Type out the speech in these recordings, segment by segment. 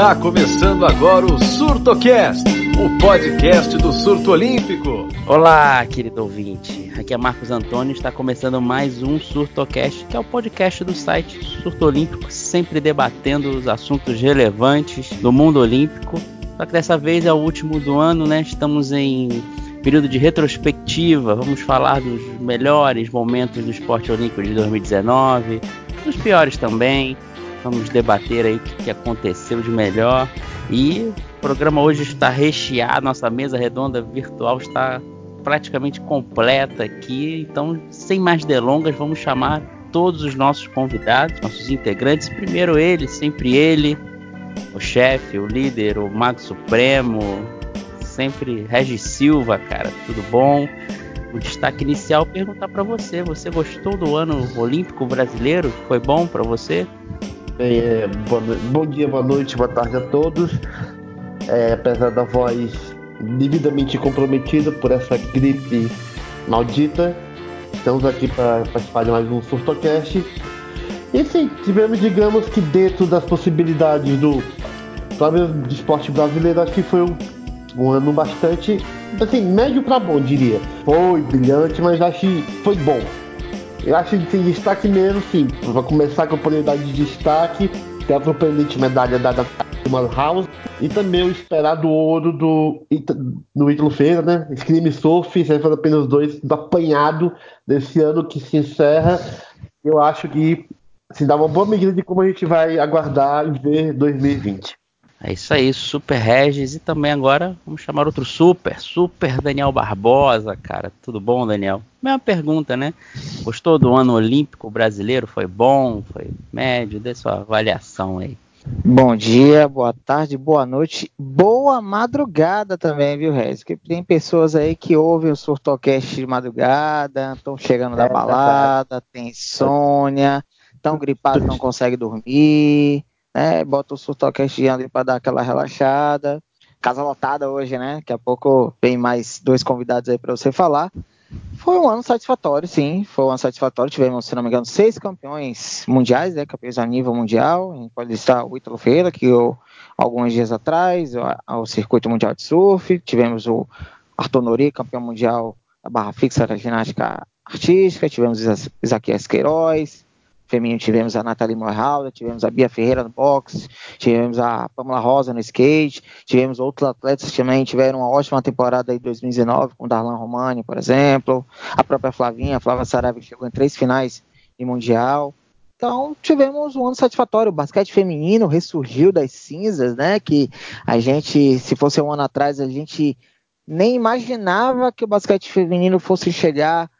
Está começando agora o SurtoCast, o podcast do surto olímpico. Olá, querido ouvinte. Aqui é Marcos Antônio está começando mais um SurtoCast, que é o podcast do site Surto Olímpico, sempre debatendo os assuntos relevantes do mundo olímpico. Só que dessa vez é o último do ano, né? Estamos em período de retrospectiva. Vamos falar dos melhores momentos do esporte olímpico de 2019, dos piores também. Vamos debater aí o que aconteceu de melhor. E o programa hoje está recheado, nossa mesa redonda virtual está praticamente completa aqui. Então, sem mais delongas, vamos chamar todos os nossos convidados, nossos integrantes. Primeiro ele, sempre ele, o chefe, o líder, o Mago Supremo, sempre Regis Silva, cara, tudo bom? O destaque inicial perguntar para você, você gostou do ano olímpico brasileiro? Foi bom para você? É, bom dia, boa noite, boa tarde a todos. É, apesar da voz devidamente comprometida por essa gripe maldita, estamos aqui para participar de mais um Surtocast. E sim, tivemos, digamos que dentro das possibilidades do próprio esporte brasileiro, acho que foi um, um ano bastante, assim, médio para bom, diria. Foi brilhante, mas acho que foi bom. Eu acho que tem destaque mesmo, sim. Vai começar com a oportunidade de destaque, tem a surpreendente medalha dada pela House e também o esperado ouro do no Ítalo Feira, né? Scream Surf, foram apenas dois do apanhado desse ano que se encerra. Eu acho que se dá uma boa medida de como a gente vai aguardar e ver 2020. É isso aí, Super Regis. E também agora vamos chamar outro Super, Super Daniel Barbosa, cara. Tudo bom, Daniel? Mesma pergunta, né? Gostou do ano olímpico brasileiro? Foi bom? Foi médio? Dê sua avaliação aí. Bom dia, boa tarde, boa noite, boa madrugada também, viu, Regis? Porque tem pessoas aí que ouvem o Surtocast de madrugada, estão chegando da é, balada, tem insônia, estão gripados, não conseguem dormir né? Bota o Surtocast ali para dar aquela relaxada. Casa lotada hoje, né? Daqui a pouco vem mais dois convidados aí para você falar. Foi um ano satisfatório, sim. Foi um ano satisfatório. Tivemos, se não me engano, seis campeões mundiais, né? Campeões a nível mundial. A gente pode listar o Ítalo Feira, que eu, alguns dias atrás, ao Circuito Mundial de Surf. Tivemos o Arthur Nori, campeão mundial da barra fixa da ginástica artística. Tivemos Isaquias Queiroz feminino tivemos a Nathalie Morhalda, tivemos a Bia Ferreira no boxe, tivemos a Pamela Rosa no skate, tivemos outros atletas que também tiveram uma ótima temporada em 2019, com Darlan Romani, por exemplo, a própria Flavinha, a Flávia Saraiva, que chegou em três finais de Mundial. Então, tivemos um ano satisfatório. O basquete feminino ressurgiu das cinzas, né? Que a gente, se fosse um ano atrás, a gente nem imaginava que o basquete feminino fosse chegar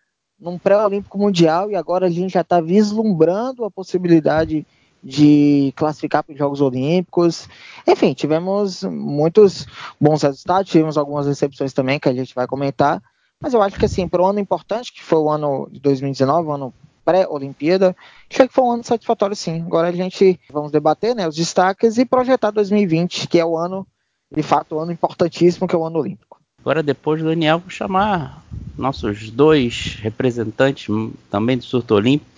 num pré-olímpico mundial e agora a gente já está vislumbrando a possibilidade de classificar para os Jogos Olímpicos. Enfim, tivemos muitos bons resultados, tivemos algumas recepções também que a gente vai comentar, mas eu acho que assim, para o ano importante, que foi o ano de 2019, o ano pré-Olimpíada, acho que foi um ano satisfatório sim. Agora a gente vamos debater né, os destaques e projetar 2020, que é o ano, de fato, o ano importantíssimo, que é o ano olímpico. Agora, depois do Daniel, vou chamar nossos dois representantes também do Surto Olímpico.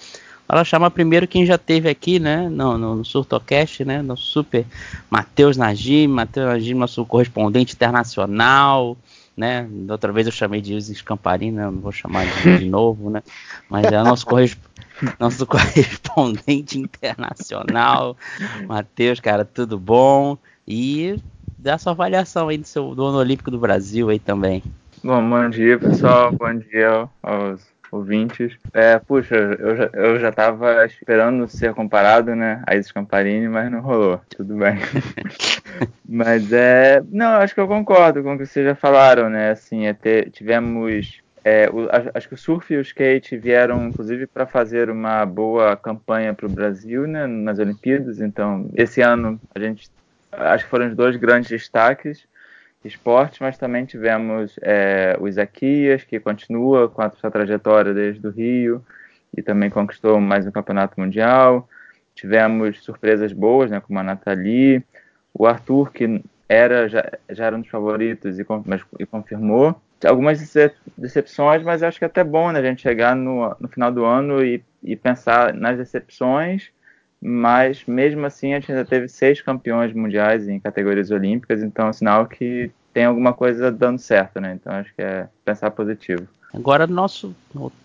Ela chama primeiro quem já teve aqui, né, no, no, no Surtocast, né, nosso super Matheus Najim, Matheus Najim, nosso correspondente internacional, né, da outra vez eu chamei de Isis Camparini, né, não vou chamar de, de novo, né, mas é nosso, nosso correspondente internacional, Matheus, cara, tudo bom? E dá sua avaliação aí do, seu, do ano olímpico do Brasil aí também. Bom, bom dia, pessoal. bom dia aos ouvintes. É, puxa, eu já, eu já tava esperando ser comparado, né, a Isis Camparini, mas não rolou. Tudo bem. mas é. Não, acho que eu concordo com o que vocês já falaram, né? Assim, é ter, tivemos. É, o, acho que o surf e o skate vieram, inclusive, para fazer uma boa campanha para o Brasil né, nas Olimpíadas. Então, esse ano a gente acho que foram os dois grandes destaques de esporte, mas também tivemos é, o Isaquias, que continua com a sua trajetória desde o Rio e também conquistou mais um campeonato mundial. Tivemos surpresas boas, né, como a Nathalie, o Arthur, que era já, já era um dos favoritos e, mas, e confirmou. Algumas decepções, mas acho que é até bom né, a gente chegar no, no final do ano e, e pensar nas decepções mas mesmo assim a gente ainda teve seis campeões mundiais em categorias olímpicas, então é sinal que tem alguma coisa dando certo, né? Então acho que é pensar positivo. Agora nosso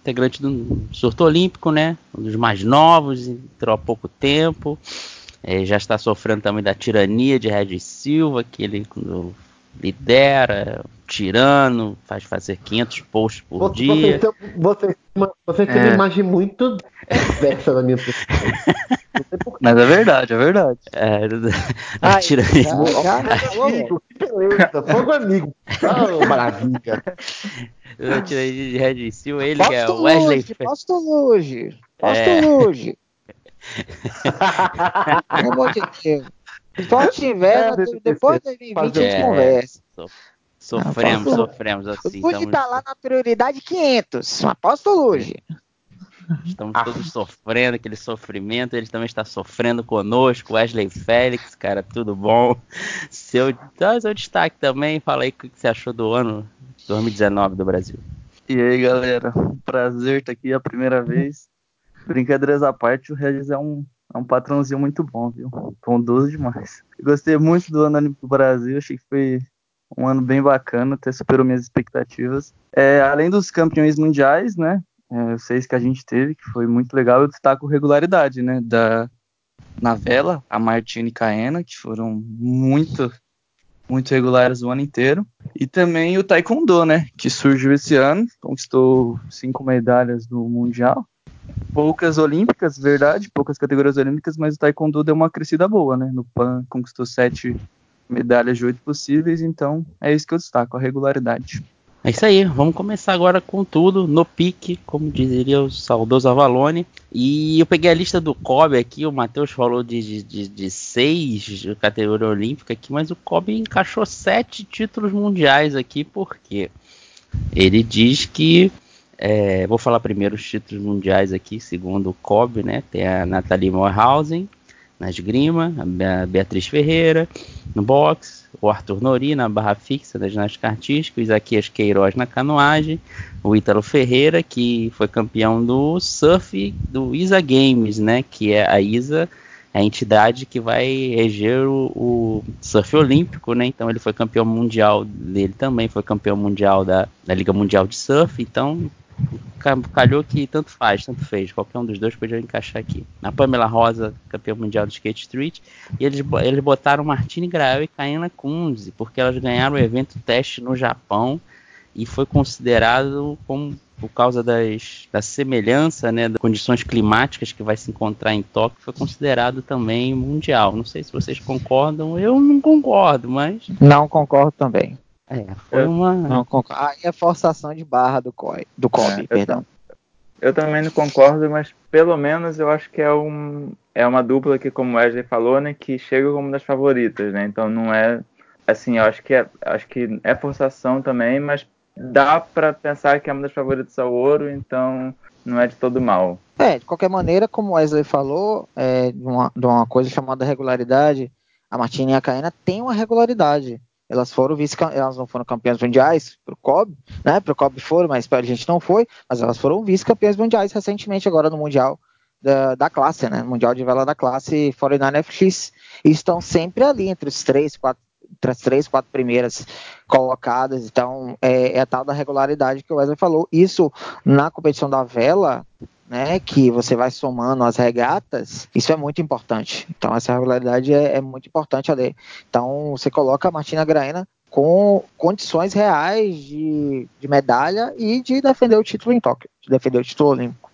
integrante do surto olímpico, né? Um dos mais novos, entrou há pouco tempo. É, já está sofrendo também da tirania de Regis Silva, que ele lidera, tirano, faz fazer 500 posts por você, dia. Você, você, você tem uma é. imagem muito diversa da minha pessoa. Mas é verdade, é verdade. É, Ai, tirania. amigo, que beleza, fogo amigo. Oh, maravilha. Eu tirei de Red Silva, ele posto é o Wesley. Hoje, posto hoje. Posto é. hoje. Pelo amor de Deus. Só tiver, é, depois de 2020 a gente conversa. Sofremos, não, sofremos assim. O Fuji estamos... tá lá na prioridade 500, aposto hoje. Estamos ah. todos sofrendo aquele sofrimento, ele também está sofrendo conosco, Wesley Félix, cara, tudo bom? Seu, seu destaque também, fala aí o que você achou do ano 2019 do Brasil. E aí, galera, prazer estar aqui a primeira vez. Brincadeiras à parte, o Regis é um, é um patrãozinho muito bom, viu? Bondoso demais. Gostei muito do ano do Brasil, achei que foi um ano bem bacana, até superou minhas expectativas. É, além dos campeões mundiais, né? É, os seis que a gente teve, que foi muito legal, eu destaco regularidade, né? Da, na vela, a Martina e Caena, que foram muito, muito regulares o ano inteiro. E também o Taekwondo, né? Que surgiu esse ano, conquistou cinco medalhas no Mundial poucas olímpicas, verdade, poucas categorias olímpicas, mas o taekwondo deu uma crescida boa, né? No PAN conquistou sete medalhas de oito possíveis, então é isso que eu destaco, a regularidade. É isso aí, vamos começar agora com tudo, no pique, como diria o saudoso Avalone. E eu peguei a lista do Kobe aqui, o Matheus falou de, de, de seis de categoria olímpica aqui, mas o Kobe encaixou sete títulos mundiais aqui, porque ele diz que é, vou falar primeiro os títulos mundiais aqui, segundo o COB, né? Tem a Nathalie Morhausen na esgrima, a Beatriz Ferreira no boxe, o Arthur Nori na barra fixa da ginástica artística, o Isaquias Queiroz na canoagem, o Ítalo Ferreira, que foi campeão do surf do ISA Games, né? Que é a ISA a entidade que vai reger o, o, surf olímpico, né? Então ele foi campeão mundial dele também, foi campeão mundial da, da Liga Mundial de Surf, então calhou que tanto faz, tanto fez. Qualquer um dos dois podia encaixar aqui. A Pamela Rosa, campeã mundial do Skate Street, e eles, eles botaram Martine Grael e Kaina Kunze, porque elas ganharam o evento teste no Japão e foi considerado como por causa das, da semelhança, né, das condições climáticas que vai se encontrar em Tóquio, foi considerado também mundial. Não sei se vocês concordam, eu não concordo, mas. Não concordo também. É, foi eu, uma. Não concordo. Aí é forçação de barra do COI, do COB, é, perdão. Eu, eu, também não concordo, mas pelo menos eu acho que é, um, é uma dupla que, como o Wesley falou, né, que chega como das favoritas, né? Então não é. Assim, eu acho que é, acho que é forçação também, mas dá para pensar que é uma das favoritas ao ouro, então não é de todo mal. É, de qualquer maneira, como o Wesley falou, é, de, uma, de uma coisa chamada regularidade, a Martina e a Caena têm uma regularidade. Elas foram vice elas não foram campeãs mundiais pro COB, né? Pro COB foram, mas a gente não foi, mas elas foram vice-campeãs mundiais recentemente agora no mundial da, da classe, né? Mundial de vela da classe 49FX e estão sempre ali entre os três, quatro entre as três, quatro primeiras colocadas. Então, é, é, a tal da regularidade que o Wesley falou. Isso na competição da vela né, que você vai somando as regatas, isso é muito importante. Então, essa regularidade é, é muito importante ali. Então, você coloca a Martina Graena com condições reais de, de medalha e de defender o título em Tóquio, de defender o título olímpico.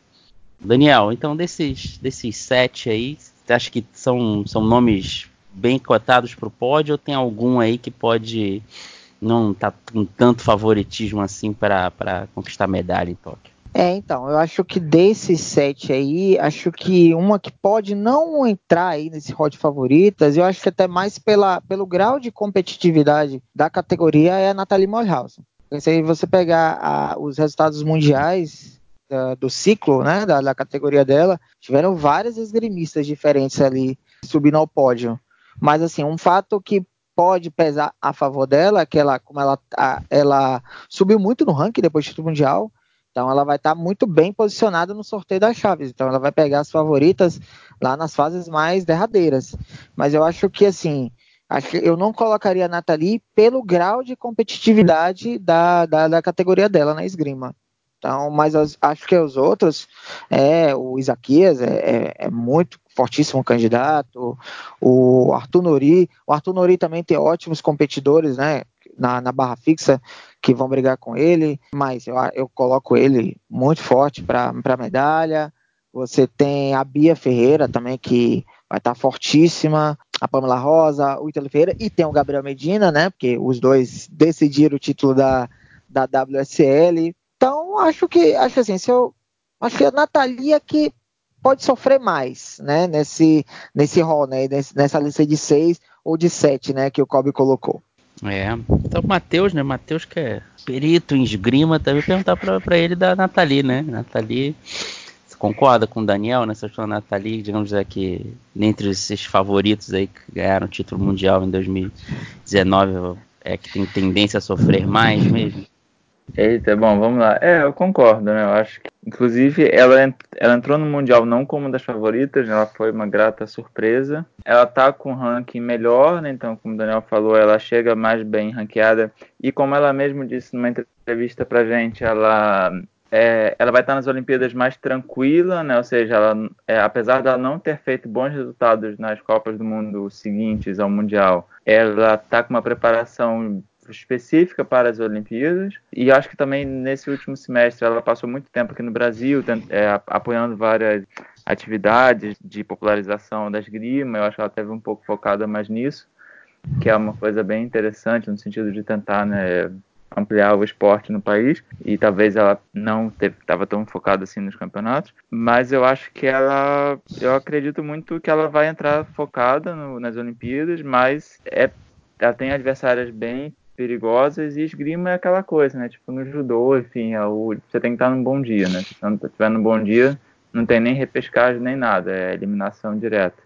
Daniel, então desses, desses sete aí, você acha que são, são nomes bem cotados para o pódio ou tem algum aí que pode não tá com tanto favoritismo assim para conquistar medalha em Tóquio? É, então, eu acho que desses sete aí, acho que uma que pode não entrar aí nesse de favoritas, eu acho que até mais pela, pelo grau de competitividade da categoria é a Nathalie Molhausen. Se você pegar a, os resultados mundiais da, do ciclo, né, da, da, categoria dela, tiveram várias esgrimistas diferentes ali subindo ao pódio. Mas assim, um fato que pode pesar a favor dela é que ela, como ela, a, ela subiu muito no ranking depois do título mundial, Então ela vai estar tá muito bem posicionada no sorteio das chaves. Então ela vai pegar as favoritas lá nas fases mais derradeiras. Mas eu acho que assim, acho que eu não colocaria a Nathalie pelo grau de competitividade da, da, da categoria dela na esgrima. Então, mas as, acho que os outros, é, o Isaquias é, é, é, muito fortíssimo candidato, o Arthur Nori, o Arthur Nori também tem ótimos competidores, né, na, na barra fixa, que vão brigar com ele, mas eu, eu coloco ele muito forte para medalha. Você tem a Bia Ferreira também, que vai estar tá fortíssima, a Pamela Rosa, o Ítalo Ferreira, e tem o Gabriel Medina, né, porque os dois decidiram o título da, da WSL. Então, acho que, acho assim, se eu, acho que a Natalia que pode sofrer mais, né, nesse, nesse rol, né, nessa lista de seis ou de sete, né, que o Kobe colocou. É, então Matheus, né, Matheus que é perito em esgrima, também perguntar para ele da Nathalie, né, Nathalie, você concorda com o Daniel nessa história da Nathalie, digamos aqui, dentre esses favoritos aí que ganharam o título mundial em 2019, é que tem tendência a sofrer mais mesmo? Eita, bom, vamos lá. É, eu concordo, né? Eu acho que, inclusive, ela, ela entrou no Mundial não como uma das favoritas, ela foi uma grata surpresa. Ela tá com um ranking melhor, né? Então, como o Daniel falou, ela chega mais bem ranqueada. E como ela mesmo disse numa entrevista pra gente, ela é, ela vai estar nas Olimpíadas mais tranquila, né? Ou seja, ela, é, apesar dela não ter feito bons resultados nas Copas do Mundo seguintes ao Mundial, ela está com uma preparação específica para as Olimpíadas. E acho que também nesse último semestre ela passou muito tempo aqui no Brasil é, apoiando várias atividades de popularização da esgrima eu acho que ela teve um pouco focada mais nisso que é uma coisa bem interessante no sentido de tentar né, ampliar o esporte no país. E talvez ela não estava tão focada assim nos campeonatos, mas eu acho que ela, eu acredito muito que ela vai entrar focada no, nas Olimpíadas, mas é, ela tem adversárias bem perigosas e esgrima é aquela coisa, né? Tipo, no judô, enfim, é o, você tem que estar num bom dia, né? Se não estiver num bom dia, não tem nem repescagem nem nada, é eliminação direta.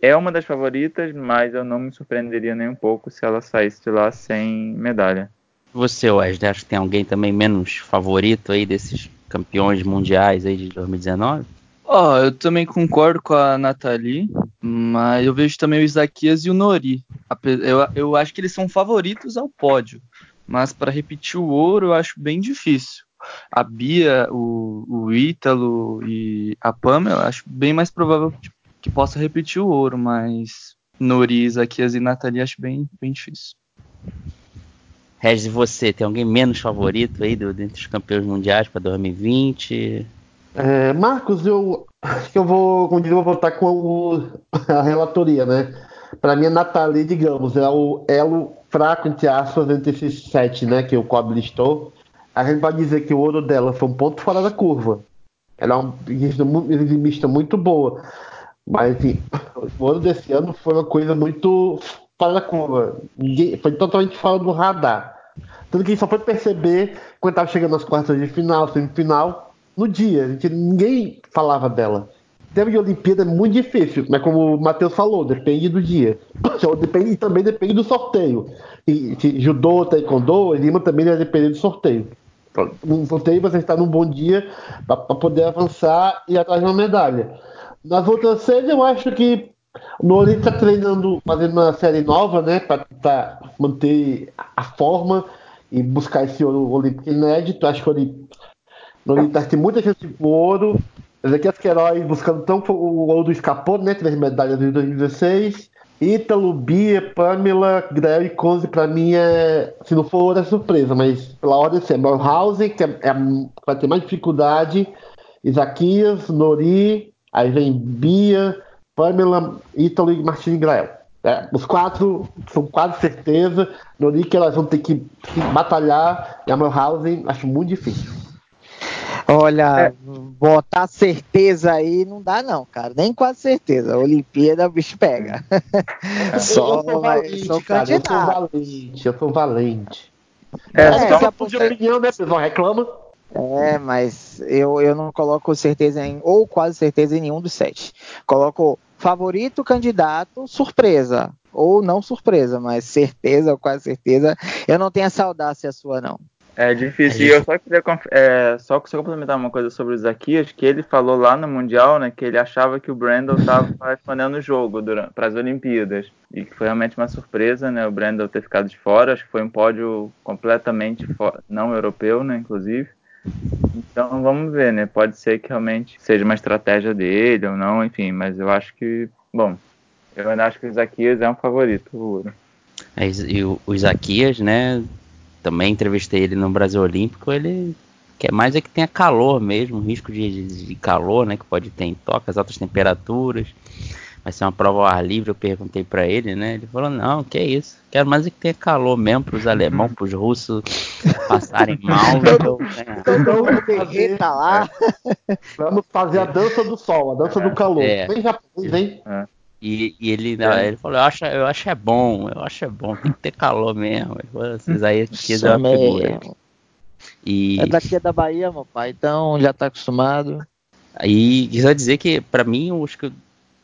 É uma das favoritas, mas eu não me surpreenderia nem um pouco se ela saísse de lá sem medalha. Você, Wesley, acha que tem alguém também menos favorito aí desses campeões mundiais aí de 2019? Ó, oh, eu também concordo com a Nathalie, mas eu vejo também o Isaquias e o Nori. Eu, eu acho que eles são favoritos ao pódio, mas para repetir o ouro eu acho bem difícil. A Bia, o, o Ítalo e a Pamela, acho bem mais provável que, que possa repetir o ouro, mas Nori, Isaquias e Nathalie acho bem, bem difícil. Regis, e você, tem alguém menos favorito aí do, dentre os campeões mundiais para 2020? É, Marcos, eu acho que eu vou, vou voltar com o, a relatoria, né? Para mim, a Nathalie, digamos, é o elo fraco, entre aspas, entre esses sete, né? Que o Cobb listou. A gente pode dizer que o ouro dela foi um ponto fora da curva. Ela é uma eximista muito boa. Mas, enfim, o ouro desse ano foi uma coisa muito fora da curva. Ninguém, foi totalmente fora do radar. Tanto que só foi perceber quando estava chegando nas quartas de final, semifinal, no dia. Gente, ninguém falava dela. Tema de Olimpíada é muito difícil, mas como o Matheus falou, depende do dia. Depende, e também depende do sorteio. E, se judô, taekwondo, lima também vai depender do sorteio. No sorteio você está num bom dia para poder avançar e atrás de uma medalha. Nas outras séries eu acho que o Nori está treinando, fazendo uma série nova, né? Para manter a forma e buscar esse ouro olímpico inédito. Acho que ele no tem muita gente pro ouro. Ezequiel Queiroz buscando tão o ouro escapou, né? Três medalhas em 2016. Ítalo, Bia, Pamela, Grel e Conze, pra mim é. Se não for ouro, é surpresa, mas pela ordem assim, é Melhausen, que é, é, vai ter mais dificuldade. Isaquias, Nori, aí vem Bia, Pamela, Ítalo e Martins Grael. É, os quatro são quase certeza. Nori que elas vão ter que, batalhar. E a Melhausen acho muito difícil. Olha, é. botar certeza aí não dá não, cara. Nem quase certeza. A Olimpíada o bicho pega. É. Só, eu sou valente, sou cara, eu sou valente, eu sou valente. É, é só de opinião, né? Vocês não reclamam. É, mas eu, eu não coloco certeza em, ou quase certeza em nenhum dos sete. Coloco favorito, candidato, surpresa. Ou não surpresa, mas certeza ou quase certeza. Eu não tenho essa audácia sua, não. É difícil. E eu só queria é, só, só complementar uma coisa sobre o Zaquias, que ele falou lá no Mundial, né, que ele achava que o Brandon estava respondendo o jogo para as Olimpíadas. E que foi realmente uma surpresa, né, o Brandon ter ficado de fora. Acho que foi um pódio completamente não europeu, né, inclusive. Então vamos ver, né? Pode ser que realmente seja uma estratégia dele ou não, enfim, mas eu acho que, bom, eu ainda acho que o Isaquias é um favorito, o ouro. É, e o, o Isaquias, né? Também entrevistei ele no Brasil Olímpico, ele quer mais é que tenha calor mesmo, risco de, de, calor, né? Que pode ter em tocas, altas temperaturas vai ser uma prova ao ar livre, eu perguntei para ele, né? Ele falou, não, que é isso, quero mais é que tenha calor mesmo para os alemães, para os russos passarem mal. então, né? Todo tá lá. Vamos fazer a dança do sol, a dança do calor. É. Vem japonês, vem. É. E, e, ele, é. ele falou, eu acho, eu acho é bom, eu acho é bom, tem que ter calor mesmo. Vocês aí aqui é uma figura. E... É daqui da Bahia, meu pai, então já tá acostumado. Aí, quis dizer que, para mim, eu acho que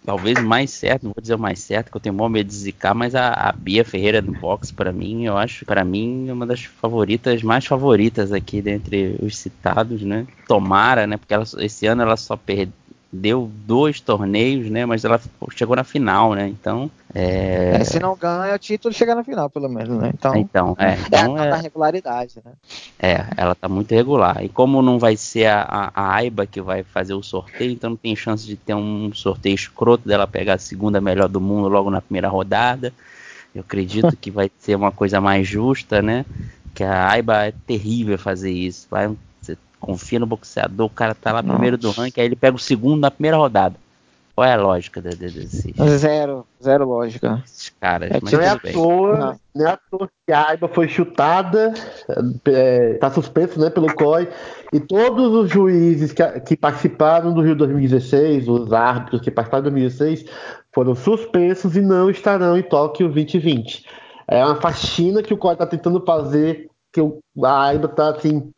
talvez mais certo, não vou dizer o mais certo, que eu tenho mó medo de zicar, mas a, a Bia Ferreira do box, para mim, eu acho, para mim, é uma das favoritas, mais favoritas aqui dentre os citados, né? Tomara, né? Porque ela, esse ano ela só perdeu deu dois torneios, né? Mas ela chegou na final, né? Então. É... É, se não ganha o título, chega na final, pelo menos, né? Então, então é. Então, é, é... regularidade, né? É, ela tá muito regular. E como não vai ser a, a, a, AIBA que vai fazer o sorteio, então não tem chance de ter um sorteio escroto dela pegar a segunda melhor do mundo logo na primeira rodada. Eu acredito que vai ser uma coisa mais justa, né? Que a AIBA é terrível fazer isso. Vai confia no boxeador, o cara tá lá Nossa. primeiro do ranking, aí ele pega o segundo na primeira rodada. Qual é a lógica desses? Zero, zero lógica. Esses caras, é, mas não é à toa, não é à toa que a Aiba foi chutada, é, tá suspenso né, pelo COI, e todos os juízes que, que participaram do Rio 2016, os árbitros que participaram do 2016, foram suspensos e não estarão em Tóquio 2020. É uma faxina que o COI tá tentando fazer, que a Aiba tá assim,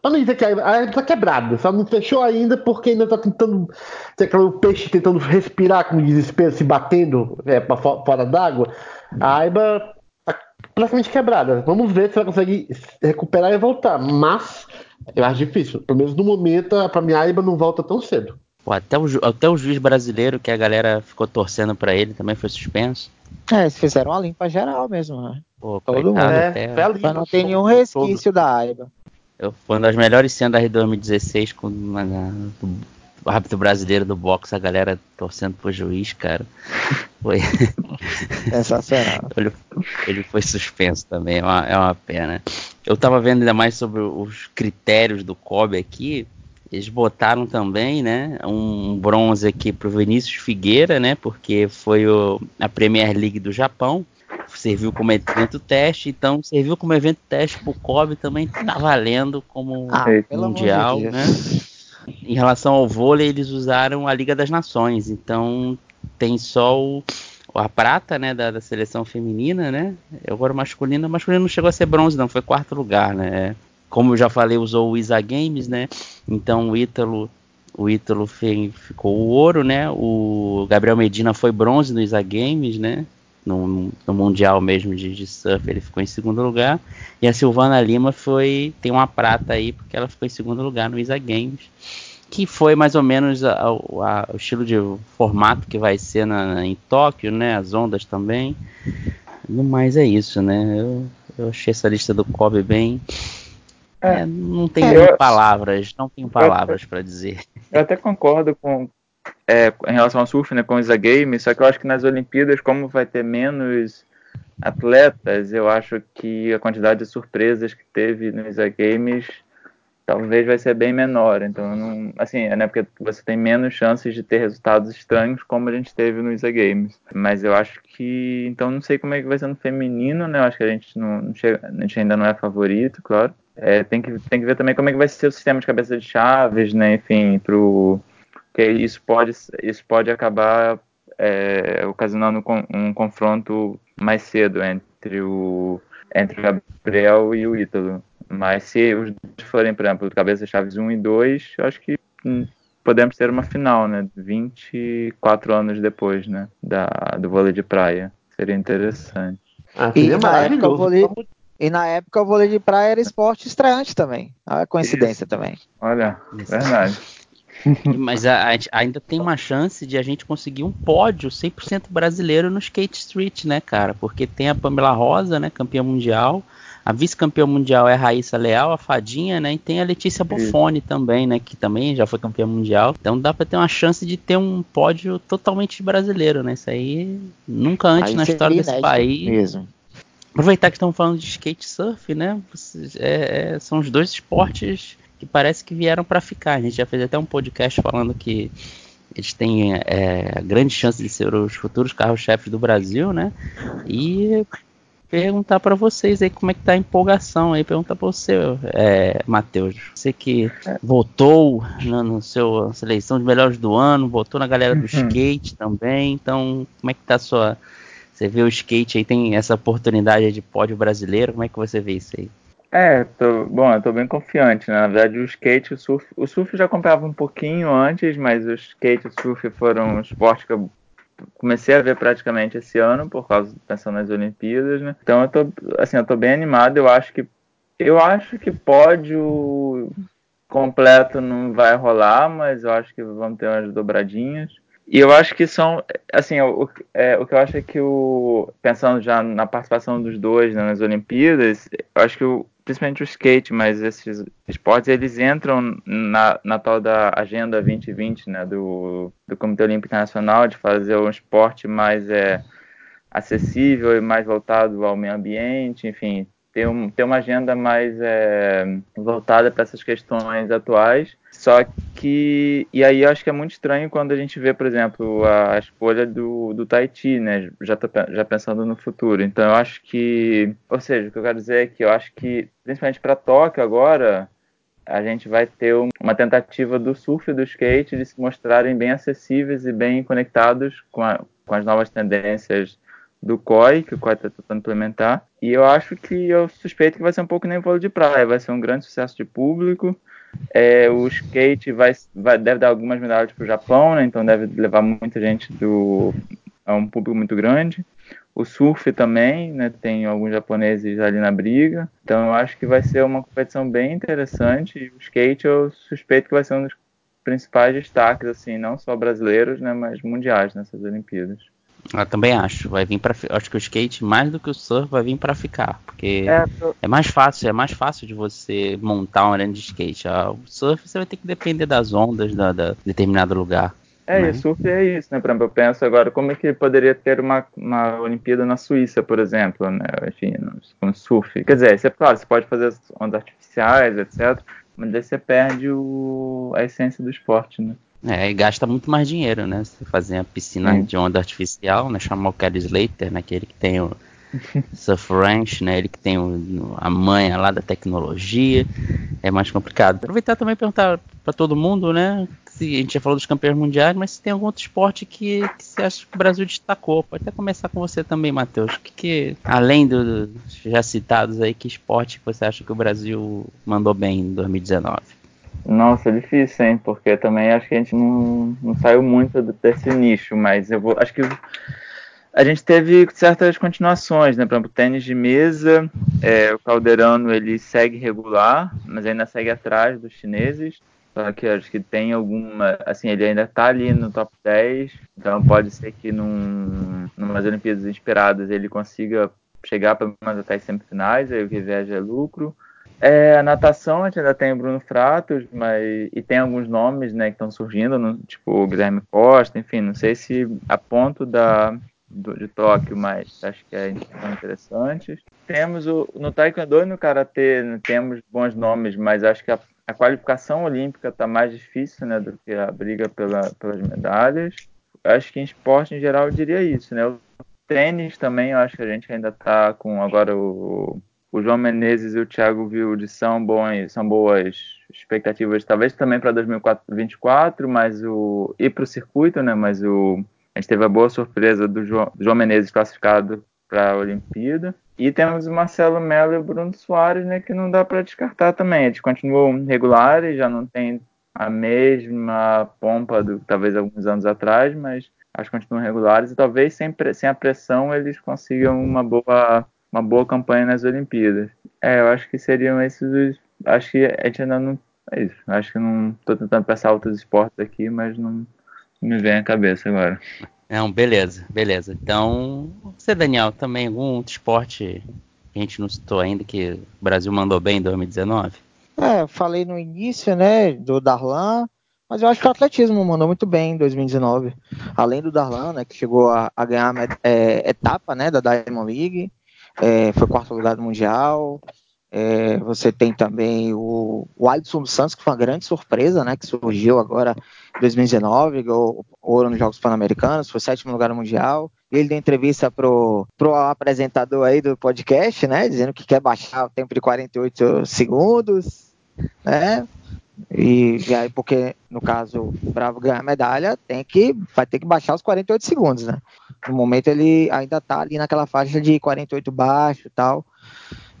Pra não dizer que a área tá quebrada, só não fechou ainda porque ainda tá tentando. Tem aquele peixe tentando respirar com desespero, se batendo é, pra fora d'água. A Aiba tá praticamente quebrada. Vamos ver se ela consegue recuperar e voltar. Mas eu acho difícil. Pelo menos no momento, pra mim, a Aiba não volta tão cedo. Pô, até, o, até o juiz brasileiro, que a galera ficou torcendo pra ele, também foi suspenso. É, eles fizeram uma limpa geral mesmo, né? Pô, Todo mundo. É, até... Pra não ter nenhum resquício todo. da Aiba. Eu, foi uma das melhores cenas da R2016 com uma, do, o árbitro brasileiro do boxe, a galera torcendo pro juiz, cara. Foi. Sensacional. ele, ele foi suspenso também, é uma, é uma pena. Eu tava vendo ainda mais sobre os critérios do Kobe aqui. Eles botaram também, né, um bronze aqui pro Vinícius Figueira, né, porque foi o, a Premier League do Japão serviu como evento teste, então serviu como evento teste pro Kobe também tá valendo como ah, mundial, de né? Em relação ao vôlei, eles usaram a Liga das Nações, então tem só o, a prata, né, da, da, seleção feminina, né? Agora masculina, masculino não chegou a ser bronze, não, foi quarto lugar, né? Como eu já falei, usou o ISA Games, né? Então o Ítalo o Ítalo ficou o ouro, né? O Gabriel Medina foi bronze no ISA Games, né? No, no Mundial mesmo de, de, Surf, ele ficou em segundo lugar. E a Silvana Lima foi tem uma prata aí, porque ela ficou em segundo lugar no ISA Games. Que foi mais ou menos a, a, a, o estilo de formato que vai ser na, em Tóquio, né? As ondas também. No mais é isso, né? Eu, eu achei essa lista do Kobe bem. É, não tenho é, palavras, não tenho palavras para dizer. Eu até concordo com, é, em relação ao surf, né, com o Isa Games, só que eu acho que nas Olimpíadas, como vai ter menos atletas, eu acho que a quantidade de surpresas que teve no Isa Games talvez vai ser bem menor. Então, não, assim, é né, porque você tem menos chances de ter resultados estranhos como a gente teve no Isa Games. Mas eu acho que, então, não sei como é que vai ser no feminino, né? Eu acho que a gente não, não chega, a gente ainda não é favorito, claro. É, tem que tem que ver também como é que vai ser o sistema de cabeça de chaves, né? Enfim, pro porque isso pode, isso pode acabar é, ocasionando um confronto mais cedo entre o, entre o Gabriel e o Ítalo. Mas se os dois forem, por exemplo, cabeça chaves 1 e 2, eu acho que hum, podemos ter uma final, né? 24 anos depois, né? Da, do vôlei de praia. Seria interessante. Ah, e na época, o vôlei, E na época o vôlei de praia era esporte estreante também. Olha a coincidência Isso. também. Olha, verdade. Mas a, a, ainda tem uma chance de a gente conseguir um pódio 100% brasileiro no Skate Street, né, cara? Porque tem a Pamela Rosa, né, campeã mundial. A vice-campeã mundial é a Raíssa Leal, a Fadinha, né? E tem a Letícia Buffoni também, né? Que também já foi campeã mundial. Então dá para ter uma chance de ter um pódio totalmente brasileiro, né? Isso aí nunca antes aí na história desse país. Mesmo. Aproveitar que estamos falando de skate surf, né? É, é, são os dois esportes que parece que vieram para ficar. A gente já fez até um podcast falando que eles têm é, grande chance de ser os futuros carros-chefes do Brasil, né? E perguntar para vocês aí como é que tá a empolgação aí, perguntar para você, é, Matheus, você que votou na no seu seleção de melhores do ano, votou na galera do uhum. skate também, então como é que tá a sua, você vê o skate aí, tem essa oportunidade de pódio brasileiro, como é que você vê isso aí? É, tô, bom, eu tô bem confiante, né? Na verdade, o skate, o surf, o surf já comprava um pouquinho antes, mas o skate e o surf foram esportes que eu comecei a ver praticamente esse ano por causa pensando nas Olimpíadas, né? Então eu tô assim, eu tô bem animado, eu acho que eu acho que pódio completo não vai rolar, mas eu acho que vamos ter umas dobradinhas. E eu acho que são, assim, o, é, o que eu acho é que o pensando já na participação dos dois né, nas Olimpíadas, eu acho que o, principalmente o skate, mas esses esportes eles entram na, na tal da Agenda 2020, né, do, do Comitê Olímpico Internacional, de fazer um esporte mais é, acessível e mais voltado ao meio ambiente, enfim, ter, um, ter uma agenda mais é, voltada para essas questões atuais. Só que. E aí eu acho que é muito estranho quando a gente vê, por exemplo, a, escolha do, do Tahiti, né? Já, tô, já pensando no futuro. Então eu acho que. Ou seja, o que eu quero dizer é que eu acho que, principalmente para Tóquio agora, a gente vai ter uma tentativa do surf e do skate de se mostrarem bem acessíveis e bem conectados com, a, com as novas tendências do COI, que o COI está tentando implementar. E eu acho que eu suspeito que vai ser um pouco nem vôlei de praia, vai ser um grande sucesso de público. É, o skate vai, vai, deve dar algumas medalhas para o Japão, né? então deve levar muita gente do, a um público muito grande. O surf também, né? tem alguns japoneses ali na briga. Então eu acho que vai ser uma competição bem interessante. O skate eu suspeito que vai ser um dos principais destaques, assim, não só brasileiros, né? mas mundiais nessas Olimpíadas. Eu também acho. Vai vir para acho que o skate mais do que o surf vai vir para ficar, porque é, tô... é, mais fácil, é mais fácil de você montar um arena de skate. Ah, o surf você vai ter que depender das ondas da, da determinado lugar. É, né? e surf é isso, né? Por exemplo, eu penso agora como é que poderia ter uma, uma Olimpíada na Suíça, por exemplo, né? Enfim, com surf. Quer dizer, você, claro, você pode fazer ondas artificiais, etc. Mas aí você perde o, a essência do esporte, né? É, e gasta muito mais dinheiro, né? Você fazer a piscina Sim. de onda artificial, né? Chamar o Kelly Slater, né? Aquele que tem o Surf Ranch, né? Ele que tem o, a manha lá da tecnologia. É mais complicado. Aproveitar também e perguntar para todo mundo, né? Se, a gente já falou dos campeões mundiais, mas se tem algum outro esporte que, que você acha que o Brasil destacou. Pode até começar com você também, Matheus. Que, que, além dos já citados aí, que esporte você acha que o Brasil mandou bem em 2019? Nossa, é difícil, hein? Porque também acho que a gente não, não saiu muito desse nicho, mas eu vou. Acho que a gente teve certas continuações, né? Por exemplo, tênis de mesa, é, o Calderano ele segue regular, mas ainda segue atrás dos chineses. Só que acho que tem alguma. Assim, ele ainda tá ali no top 10, então pode ser que num, numas Olimpíadas inspiradas ele consiga chegar pelo menos até as semifinais, aí o que viaja é lucro. É, a natação a gente ainda tem o Bruno Fratos, mas e tem alguns nomes né, que estão surgindo, no, tipo o Guilherme Costa, enfim, não sei se a ponto da, do, de Tóquio, mas acho que é, são interessantes. Temos o, no Taekwondo e no Karatê né, temos bons nomes, mas acho que a, a qualificação olímpica está mais difícil né, do que a briga pela, pelas medalhas. Acho que em esporte em geral eu diria isso, né? O tênis também, eu acho que a gente ainda está com agora o o João Menezes e o Thiago Wilde são, bons, são boas expectativas, talvez também para 2024, mas o e para o circuito, né? Mas o a gente teve a boa surpresa do João, João Menezes classificado para a Olimpíada. E temos o Marcelo Melo e o Bruno Soares, né? Que não dá para descartar também. Eles continuam regulares, já não tem a mesma pompa do talvez alguns anos atrás, mas acho que continuam regulares e talvez sem, sem a pressão eles consigam uma boa uma boa campanha nas Olimpíadas. É, eu acho que seriam esses os. Acho que a gente ainda não. É isso. Acho que não. Tô tentando pensar outros esportes aqui, mas não, não me vem à cabeça agora. Não, beleza, beleza. Então, você, Daniel, também algum outro esporte que a gente não citou ainda que o Brasil mandou bem em 2019? É, eu falei no início, né, do Darlan, mas eu acho que o atletismo mandou muito bem em 2019. Além do Darlan, né, que chegou a, a ganhar a é, etapa, né, da Diamond League, é, foi quarto lugar do Mundial. É, você tem também o, o Alisson Santos, que foi uma grande surpresa, né? Que surgiu agora em 2019, ganhou ouro nos Jogos Pan-Americanos, foi sétimo lugar no Mundial. Ele deu entrevista pro, pro apresentador aí do podcast, né? Dizendo que quer baixar o tempo de 48 segundos, né? E, aí, porque no caso Bravo ganhar a medalha, tem que, vai ter que baixar os 48 segundos, né? No momento ele ainda tá ali naquela faixa de 48 baixo tal.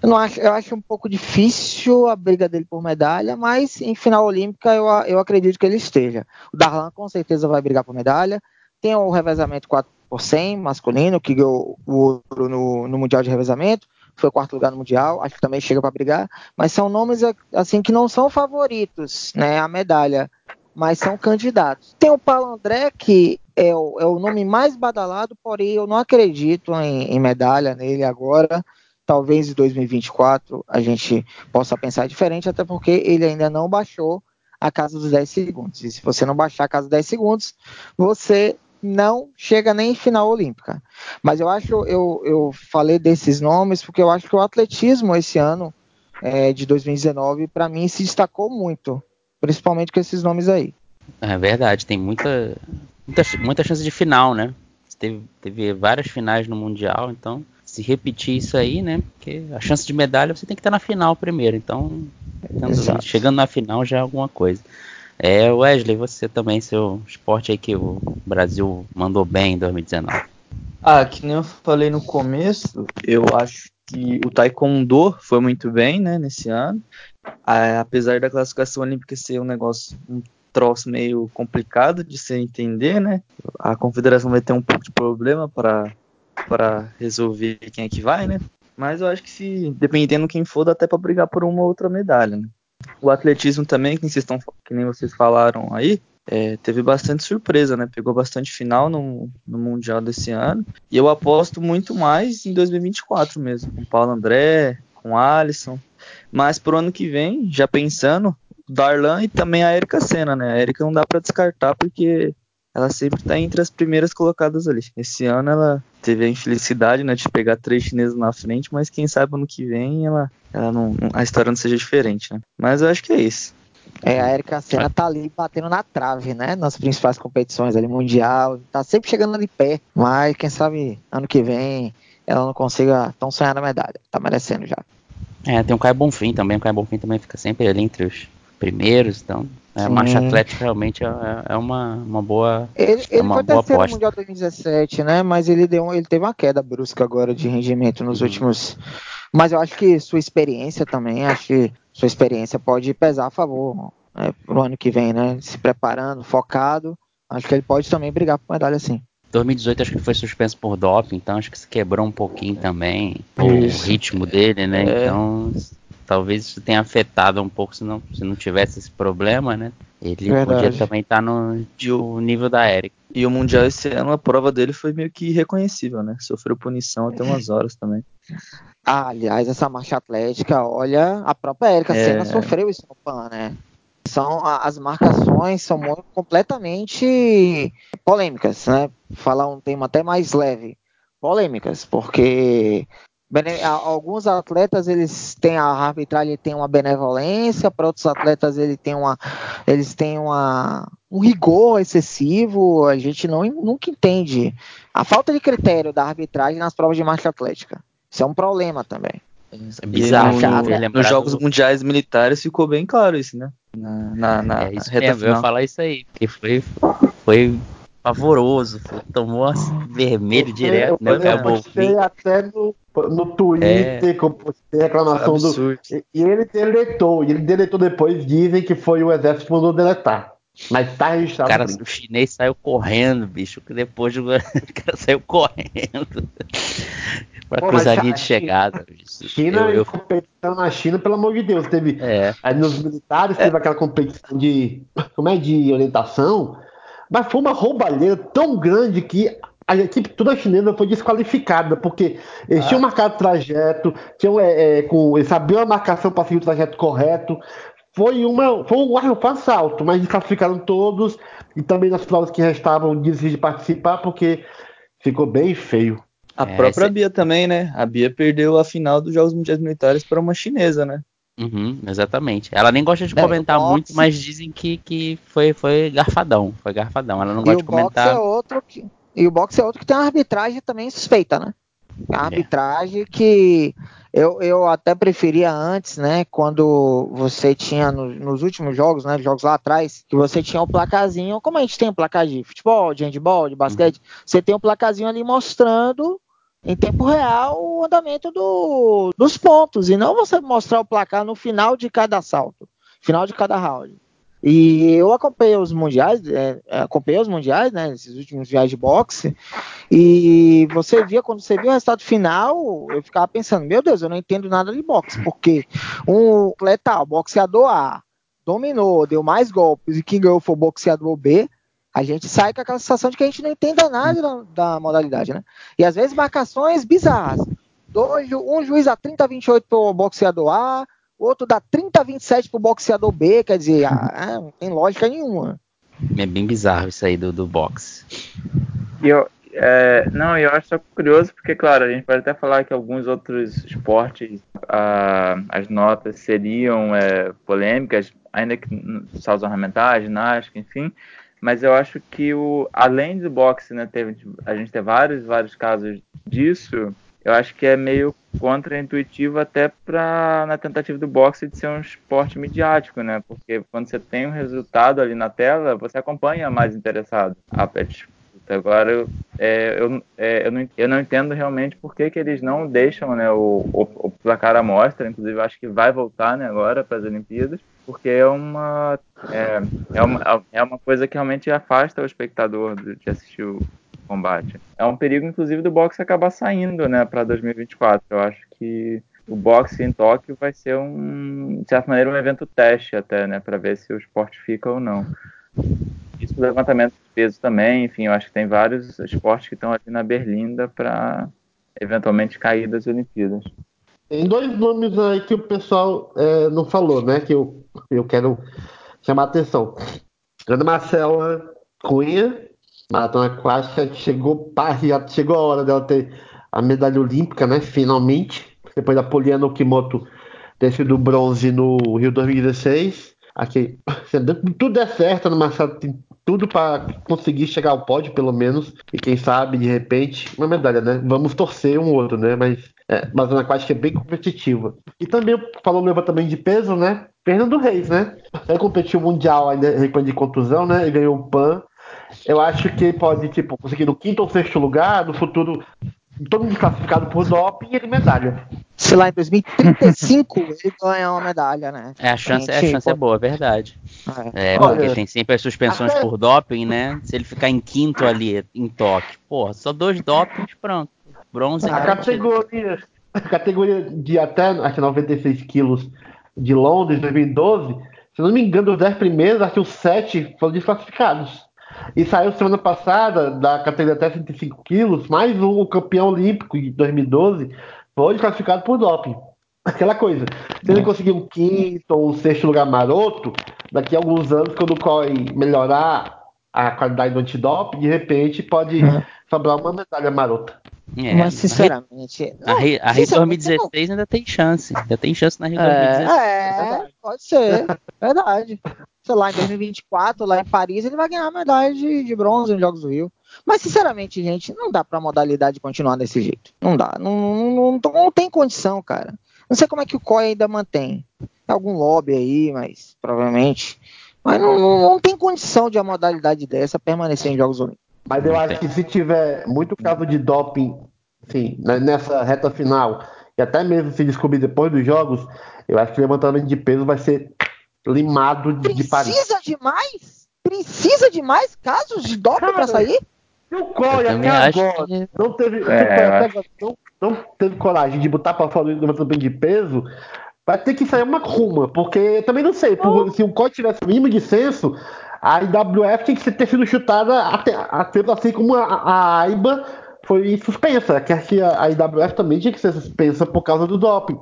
Eu, não acho, eu acho um pouco difícil a briga dele por medalha, mas em final olímpica eu, eu acredito que ele esteja. O Darlan com certeza vai brigar por medalha. Tem o revezamento 4 por 100 masculino, que ganhou o ouro no, no Mundial de Revezamento foi quarto lugar no Mundial, acho que também chega para brigar, mas são nomes assim que não são favoritos, né, a medalha, mas são candidatos. Tem o Paulo André, que é o, é o nome mais badalado, porém eu não acredito em, em medalha nele agora. Talvez em 2024 a gente possa pensar diferente, até porque ele ainda não baixou a casa dos 10 segundos. E se você não baixar a casa dos 10 segundos, você não chega nem em final olímpica. Mas eu acho, eu, eu falei desses nomes porque eu acho que o atletismo esse ano é, de 2019, para mim, se destacou muito, principalmente com esses nomes aí. É verdade, tem muita, muita, muita chance de final, né? Teve, teve várias finais no Mundial, então se repetir isso aí, né? Porque a chance de medalha você tem que estar na final primeiro, então chegando na final já é alguma coisa. É, Wesley, você também, seu esporte aí que o Brasil mandou bem em 2019. Ah, que nem eu falei no começo, eu acho que o Taekwondo foi muito bem, né, nesse ano. Apesar da classificação olímpica ser um negócio, um troço meio complicado de se entender, né? A confederação vai ter um pouco de problema para para resolver quem é que vai, né? Mas eu acho que se dependendo quem for, dá até para brigar por uma outra medalha, né? O atletismo também, que, que nem vocês falaram aí, é, teve bastante surpresa, né? Pegou bastante final no, no, Mundial desse ano. E eu aposto muito mais em 2024 mesmo, com Paulo André, com Alisson. Mas pro ano que vem, já pensando, Darlan e também a Erika Senna, né? A Erika não dá para descartar porque ela sempre está entre as primeiras colocadas ali. Esse ano ela teve a infelicidade né, de pegar três chineses na frente, mas quem sabe ano que vem ela, ela não, a história não seja diferente, né? Mas eu acho que é isso. É, a Erika Senna tá ali batendo na trave, né? Nas principais competições ali, mundial, tá sempre chegando ali pé, mas quem sabe ano que vem ela não consiga tão sonhar na medalha. Tá merecendo já. É, tem o Caio Bonfim também, o Caio Bonfim também fica sempre ali entre os primeiros, então é, a marcha atlética realmente é, é, uma, uma boa. Ele, é ele uma foi boa terceiro no Mundial 2017, né? Mas ele deu ele teve uma queda brusca agora de rendimento nos uhum. últimos. Mas eu acho que sua experiência também, acho que sua experiência pode pesar a favor né, pro ano que vem, né? Se preparando, focado. Acho que ele pode também brigar por medalha assim. 2018 acho que foi suspenso por doping, então acho que se quebrou um pouquinho também Isso. o ritmo dele, né? É. Então talvez isso tenha afetado um pouco se não, se não tivesse esse problema, né? Ele Verdade. podia também estar tá no tipo, nível da Eric. E o Mundial esse ano, a prova dele foi meio que irreconhecível, né? Sofreu punição até umas horas também. Ah, aliás, essa marcha atlética, olha, a própria Erika é... Senna sofreu isso no PAN, né? São, as marcações são completamente polêmicas, né? Falar um tema até mais leve. Polêmicas, porque alguns atletas eles têm a arbitragem tem uma benevolência, para outros atletas ele tem uma, eles têm uma, um rigor excessivo. A gente não, nunca entende a falta de critério da arbitragem nas provas de marcha atlética. Isso é um problema também. É bizarro. No, no, nos Jogos Mundiais Militares ficou bem claro isso, né? Na, na, na é isso reta mesmo, final. eu ia falar isso aí, porque foi, foi pavoroso, tomou vermelho direto, né? Eu, eu postei até no, no Twitter, é, postei reclamação absurdo. do. E, ele deletou, e ele deletou depois, dizem que foi o exército que mandou deletar. Mas tá O, registrado. cara, no o chinês saiu correndo, bicho. Que depois o cara saiu correndo pra Pô, a de chegada. bicho. China Eu- eu- competição na China, pelo amor de Deus. Teve é, aí nos militares, teve aquela competição de. Como é? De orientação. Mas foi uma roubalheira tão grande que a equipe toda chinesa foi desqualificada, porque eles tinham marcado o trajeto, tinham, é, é, com, eles sabiam a marcação para seguir o trajeto correto. Foi, uma, foi um, foi um assalto, mas desclassificaram todos e também nas provas que restavam desistiram de participar porque ficou bem feio. A É, própria esse- Bia também, né? A Bia perdeu a final dos Jogos Mundiais Militares para uma chinesa, né? uhum, exatamente. Ela nem gosta de É, comentar boxe- muito, mas dizem que, que foi, foi garfadão. Foi garfadão. Ela não E gosta o de boxe comentar. é outro que. E o boxe é outro que tem uma arbitragem também suspeita, né? É. A arbitragem que eu, eu até preferia antes, né? Quando você tinha no- nos últimos jogos, né? Jogos lá atrás, que você tinha o placazinho, como a gente tem o placar de futebol, de handball, de basquete, você tem o placazinho ali mostrando em tempo real o andamento do- dos pontos, e não você mostrar o placar no final de cada assalto, final de cada round. E eu acompanhei os mundiais, é, acompanhei os mundiais, né, esses últimos mundiais de boxe, e você via, quando você via o resultado final, eu ficava pensando, meu Deus, eu não entendo nada de boxe, porque um atleta, o boxeador A, dominou, deu mais golpes, e quem ganhou foi o boxeador B, a gente sai com aquela sensação de que a gente não entenda nada da, da modalidade, né? E às vezes marcações bizarras. Dois, um juiz dá 30 a 28 pro boxeador A, outro dá 30 a 27 pro boxeador B, quer dizer, ah, não tem lógica nenhuma. É bem bizarro isso aí do, do boxe. E eu, é, não, eu acho só curioso porque, claro, a gente pode até falar que alguns outros esportes ah, as notas seriam é, polêmicas, ainda que saltos ornamentais, ginástica, enfim. Mas eu acho que o, além do boxe, né, teve, a gente tem vários, vários casos disso. Eu acho que é meio contra-intuitivo até para na tentativa do boxe de ser um esporte midiático, né? Porque quando você tem um resultado ali na tela, você acompanha mais interessado a disputa. Agora, eu, é, eu, é, eu, não, eu não entendo realmente por que, que eles não deixam né, o, o, o placar à mostra. Inclusive, acho que vai voltar né, agora para as Olimpíadas, porque é uma, é, é, uma, é uma coisa que realmente afasta o espectador de assistir o combate. É um perigo, inclusive, do boxe acabar saindo né, para 2024. Eu acho que o boxe em Tóquio vai ser um, de certa maneira, um evento teste até, né, para ver se o esporte fica ou não. Isso do levantamento de peso também, enfim, eu acho que tem vários esportes que estão ali na berlinda para eventualmente cair das Olimpíadas. Tem dois nomes aí que o pessoal é, não falou, né? Que eu, eu quero chamar a atenção. Ana Marcela Cunha, maratona aquática, chegou, pá, chegou a hora dela ter a medalha olímpica, né? Finalmente. Depois da Poliana Okimoto ter sido bronze no Rio 2016. Aqui, tudo der certo, Ana Marcela tem tudo para conseguir chegar ao pódio, pelo menos. E quem sabe, de repente, uma medalha, né? Vamos torcer um outro, né? Mas é, mas aquática é bem competitiva. E também, falando no levantamento de peso, né? Fernando Reis, né? Ele competiu mundial ainda recorde de contusão, né? E ganhou o PAN. Eu acho que pode, tipo, conseguir no quinto ou sexto lugar, no futuro, todo mundo classificado por doping e ele medalha. Se lá em 2035 ele ganha uma medalha, né? É, a chance, a Gente, chance é boa, é verdade. É. É, Olha, porque tem sempre as suspensões até- por doping, né? Se ele ficar em quinto ali, em Tóquio, porra, só dois dopings, pronto. Bronze A garantido. categoria, a categoria de até acho, que 96 quilos de Londres, 2012, se não me engano, os 10 primeiros, acho que os 7 foram desclassificados. E saiu semana passada, da categoria até 105 quilos, mais um campeão olímpico de 2012 foi desclassificado por doping. Aquela coisa, se ele conseguir um quinto ou um sexto lugar maroto, daqui a alguns anos, quando o COI melhorar a qualidade do antidoping, de repente pode Uhum. sobrar uma medalha marota. É, Mas sinceramente. A Rio, a Rio sinceramente, 2016 ainda tem chance. Ainda tem chance na Rio 2016. É, é, pode ser, verdade. Sei lá, em 2024, lá em Paris, ele vai ganhar a medalha de, de bronze nos Jogos do Rio. Mas, sinceramente, gente, não dá pra modalidade continuar desse jeito. Não dá. Não, não, não, não tem condição, cara. Não sei como é que o COI ainda mantém. Tem algum lobby aí, mas provavelmente. Mas não, não, não tem condição de a modalidade dessa permanecer em Jogos Olímpicos. Mas eu acho que se tiver muito caso de doping, sim, né, nessa reta final, e até mesmo se descobrir depois dos jogos, eu acho que o levantamento de peso vai ser limado de, de Paris. Precisa de mais? precisa de mais casos de doping para sair? E o COI Eu até agora que- não teve, É, tipo, não, não teve coragem de botar pra fora o levantamento de peso. Vai ter que sair uma ruma, porque eu também não sei. por- se o COI tivesse o mínimo de senso, a IWF tinha que ter sido chutada até, até assim como a, a AIBA foi suspensa. Que acho que a, IWF também tinha que ser suspensa por causa do doping.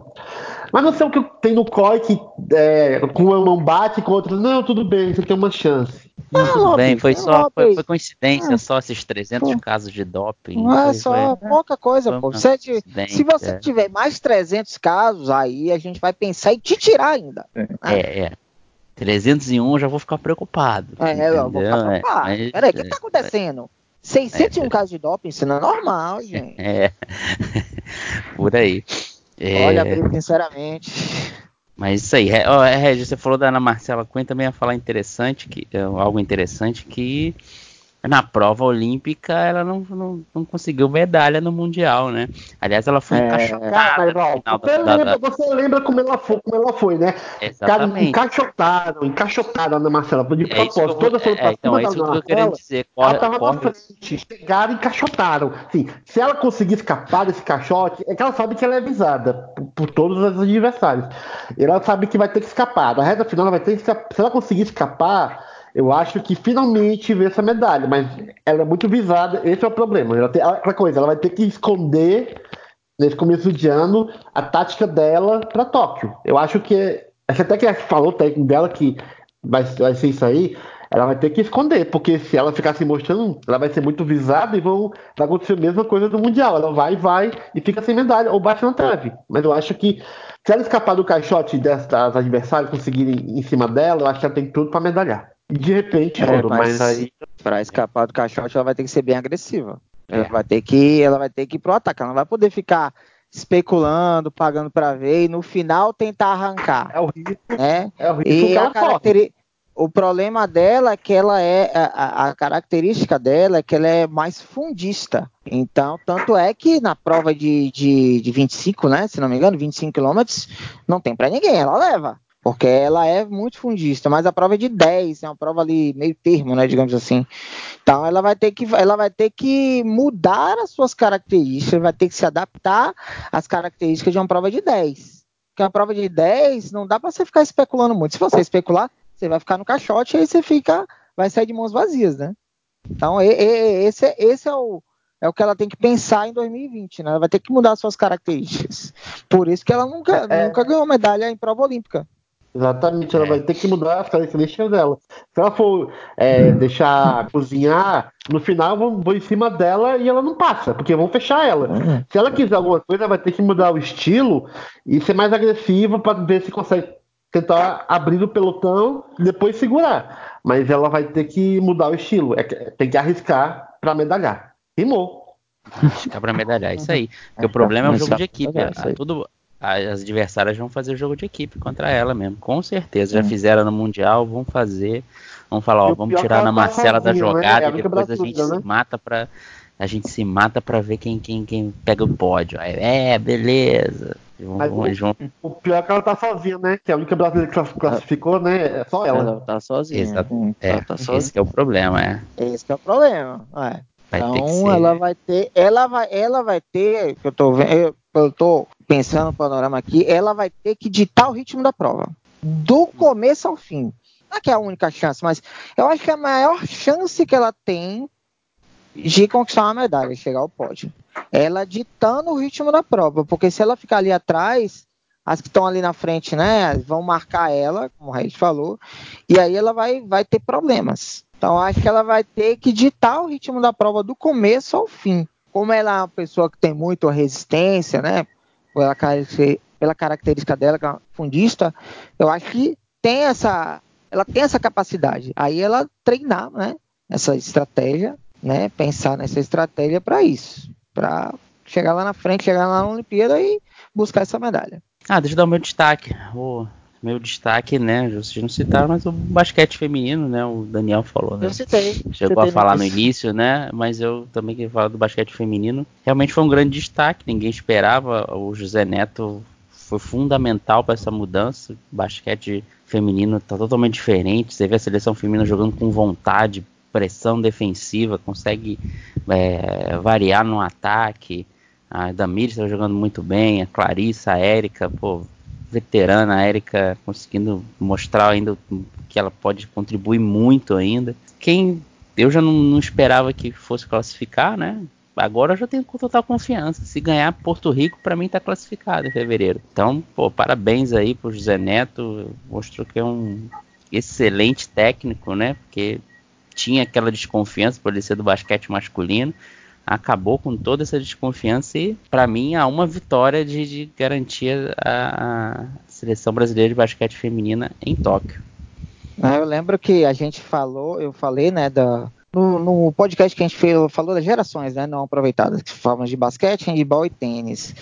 Mas não sei o que tem no COI que é, com uma mão bate com outra. Não, tudo bem, você tem uma chance. Tudo bem, foi é só foi, foi coincidência Ah. só esses 300 Pô. casos de doping. Não é só foi- pouca coisa, foi pô. Você se você é. tiver mais 300 casos, aí a gente vai pensar em te tirar ainda. É, é. 301 eu já vou ficar preocupado. É, eu vou ficar entendeu? É, preocupado. mas- Peraí, o que tá acontecendo? 601 casos de doping, isso não é normal, gente. É. Por aí. É, Olha, Brito, sinceramente. Mas isso aí. Ó, é, Regis, você falou da Ana Marcela Cunha, também ia falar interessante, que, é, algo interessante, que na prova olímpica ela não, não, não conseguiu medalha no Mundial, né? Aliás, ela foi É, encaixotada Cara, ó, final você, da, lembra, da- você lembra como ela foi, como ela foi, né? Exatamente. encaixotaram, encaixotaram na Marcela. De É eu propósito, toda foram é, pra então, é isso que eu Marcela. querendo dizer. Ela Corre, tava na corre, frente, chegaram e encaixotaram. Assim, se ela conseguir escapar desse caixote, é que ela sabe que ela é visada por, por todos os adversários. E ela sabe que vai ter que escapar. Na reta final, ela vai ter que escapar. Se ela conseguir escapar, eu acho que finalmente vê essa medalha. Mas ela é muito visada, esse é o problema. Ela tem, outra coisa, ela vai ter que esconder nesse começo de ano a tática dela para Tóquio. Eu acho que acho até que falou o técnico dela que vai, vai ser isso aí. Ela vai ter que esconder, porque se ela ficar se mostrando, ela vai ser muito visada e vão, vai acontecer a mesma coisa do Mundial. Ela vai, vai e fica sem medalha ou bate na trave. Mas eu acho que se ela escapar do caixote das adversárias conseguirem em cima dela, eu acho que ela tem tudo para medalhar. De repente, É, ouro, mas- mas aí. Pra escapar do caixote, ela vai ter que ser bem agressiva. Ela É. vai ter que, ela vai ter que ir pro ataque. Ela não vai poder ficar especulando, pagando pra ver e no final tentar arrancar, É o risco, né? é o risco E que a ela caracteri- o problema dela é que ela é a, a- característica dela é que ela é mais fundista. Então, tanto é que na prova de, de, de 25, né? Se não me engano, 25 quilômetros, não tem pra ninguém, ela leva. Porque ela é muito fundista, mas a prova é de 10, é uma prova ali meio termo, né, digamos assim. Então ela vai ter que ela vai ter que mudar as suas características, vai ter que se adaptar às características de uma prova de 10. Porque uma prova de 10 não dá para você ficar especulando muito. Se você especular, você vai ficar no caixote e aí você fica vai sair de mãos vazias, né? Então e- e- esse, é- esse é o é o que ela tem que pensar em 2020, né? Ela vai ter que mudar as suas características. Por isso que ela nunca, É. nunca ganhou medalha em prova olímpica. Exatamente, ela É. vai ter que mudar as características dela. Se ela for é, deixar cozinhar, no final vão, vão em cima dela e ela não passa, porque vão fechar ela. Se ela quiser alguma coisa, ela vai ter que mudar o estilo e ser mais agressiva para ver se consegue tentar abrir o pelotão e depois segurar. Mas ela vai ter que mudar o estilo, é tem que arriscar para medalhar. Rimou. Ficar pra medalhar, isso aí. Porque o problema é o jogo de equipe. é, aí. tudo, as adversárias vão fazer o jogo de equipe contra ela mesmo, com certeza. Já fizeram no Mundial, vão fazer. Vão falar, ó, vamos tirar que a Ana ela tá Marcela da né? jogada Ela e depois a gente se né? mata pra. A gente se mata pra ver quem, quem, quem pega o pódio. Aí, é, beleza. Vão- o- vão- O pior é que ela tá sozinha, né? Que a única brasileira que classi- classificou, né? É só ela. Ela tá sozinha. Exato. É, ela tá sozinha. esse que é o problema, é. Esse que é o problema. é. Vai então ser. ela vai ter, ela vai, ela vai ter, que eu tô vendo, eu, eu tô pensando no panorama aqui, ela vai ter que ditar o ritmo da prova, do começo ao fim. Não é que é a única chance, mas eu acho que é a maior chance que ela tem de conquistar uma medalha, chegar ao pódio. Ela ditando o ritmo da prova, porque se ela ficar ali atrás, as que estão ali na frente, né, vão marcar ela, como o Reis falou, e aí ela vai, vai ter problemas. Então acho que ela vai ter que ditar o ritmo da prova do começo ao fim. Como ela é uma pessoa que tem muita resistência, né, pela, pela característica dela, que é fundista, eu acho que tem essa, ela tem essa capacidade. Aí ela treinar, né, essa estratégia, né, pensar nessa estratégia para isso, para chegar lá na frente, chegar lá na Olimpíada e buscar essa medalha. Ah, deixa eu dar o meu destaque. O meu destaque, né? Vocês não citaram, mas o basquete feminino, né? O Daniel falou, né? Eu citei. Chegou a falar no início. início, né? Mas eu também queria falar do basquete feminino. Realmente foi um grande destaque, ninguém esperava. O José Neto foi fundamental para essa mudança. O basquete feminino está totalmente diferente. Você vê a seleção feminina jogando com vontade, pressão defensiva, consegue é, variar no ataque. A Damir está jogando muito bem, a Clarissa, a Érica, pô, veterana, a Érica conseguindo mostrar ainda que ela pode contribuir muito ainda. Quem eu já não, não esperava que fosse classificar, né? Agora eu já tenho total confiança. Se ganhar Porto Rico, para mim tá classificado em fevereiro. Então, pô, parabéns aí pro José Neto. Mostrou que é um excelente técnico, né? Porque tinha aquela desconfiança por ele ser do basquete masculino. Acabou com toda essa desconfiança e, para mim, há uma vitória de, de garantir a, a seleção brasileira de basquete feminina em Tóquio. Ah, eu lembro que a gente falou, eu falei, né, da, no, no, podcast que a gente fez, falou das gerações, né, não aproveitadas, que falamos de basquete, handball e tênis.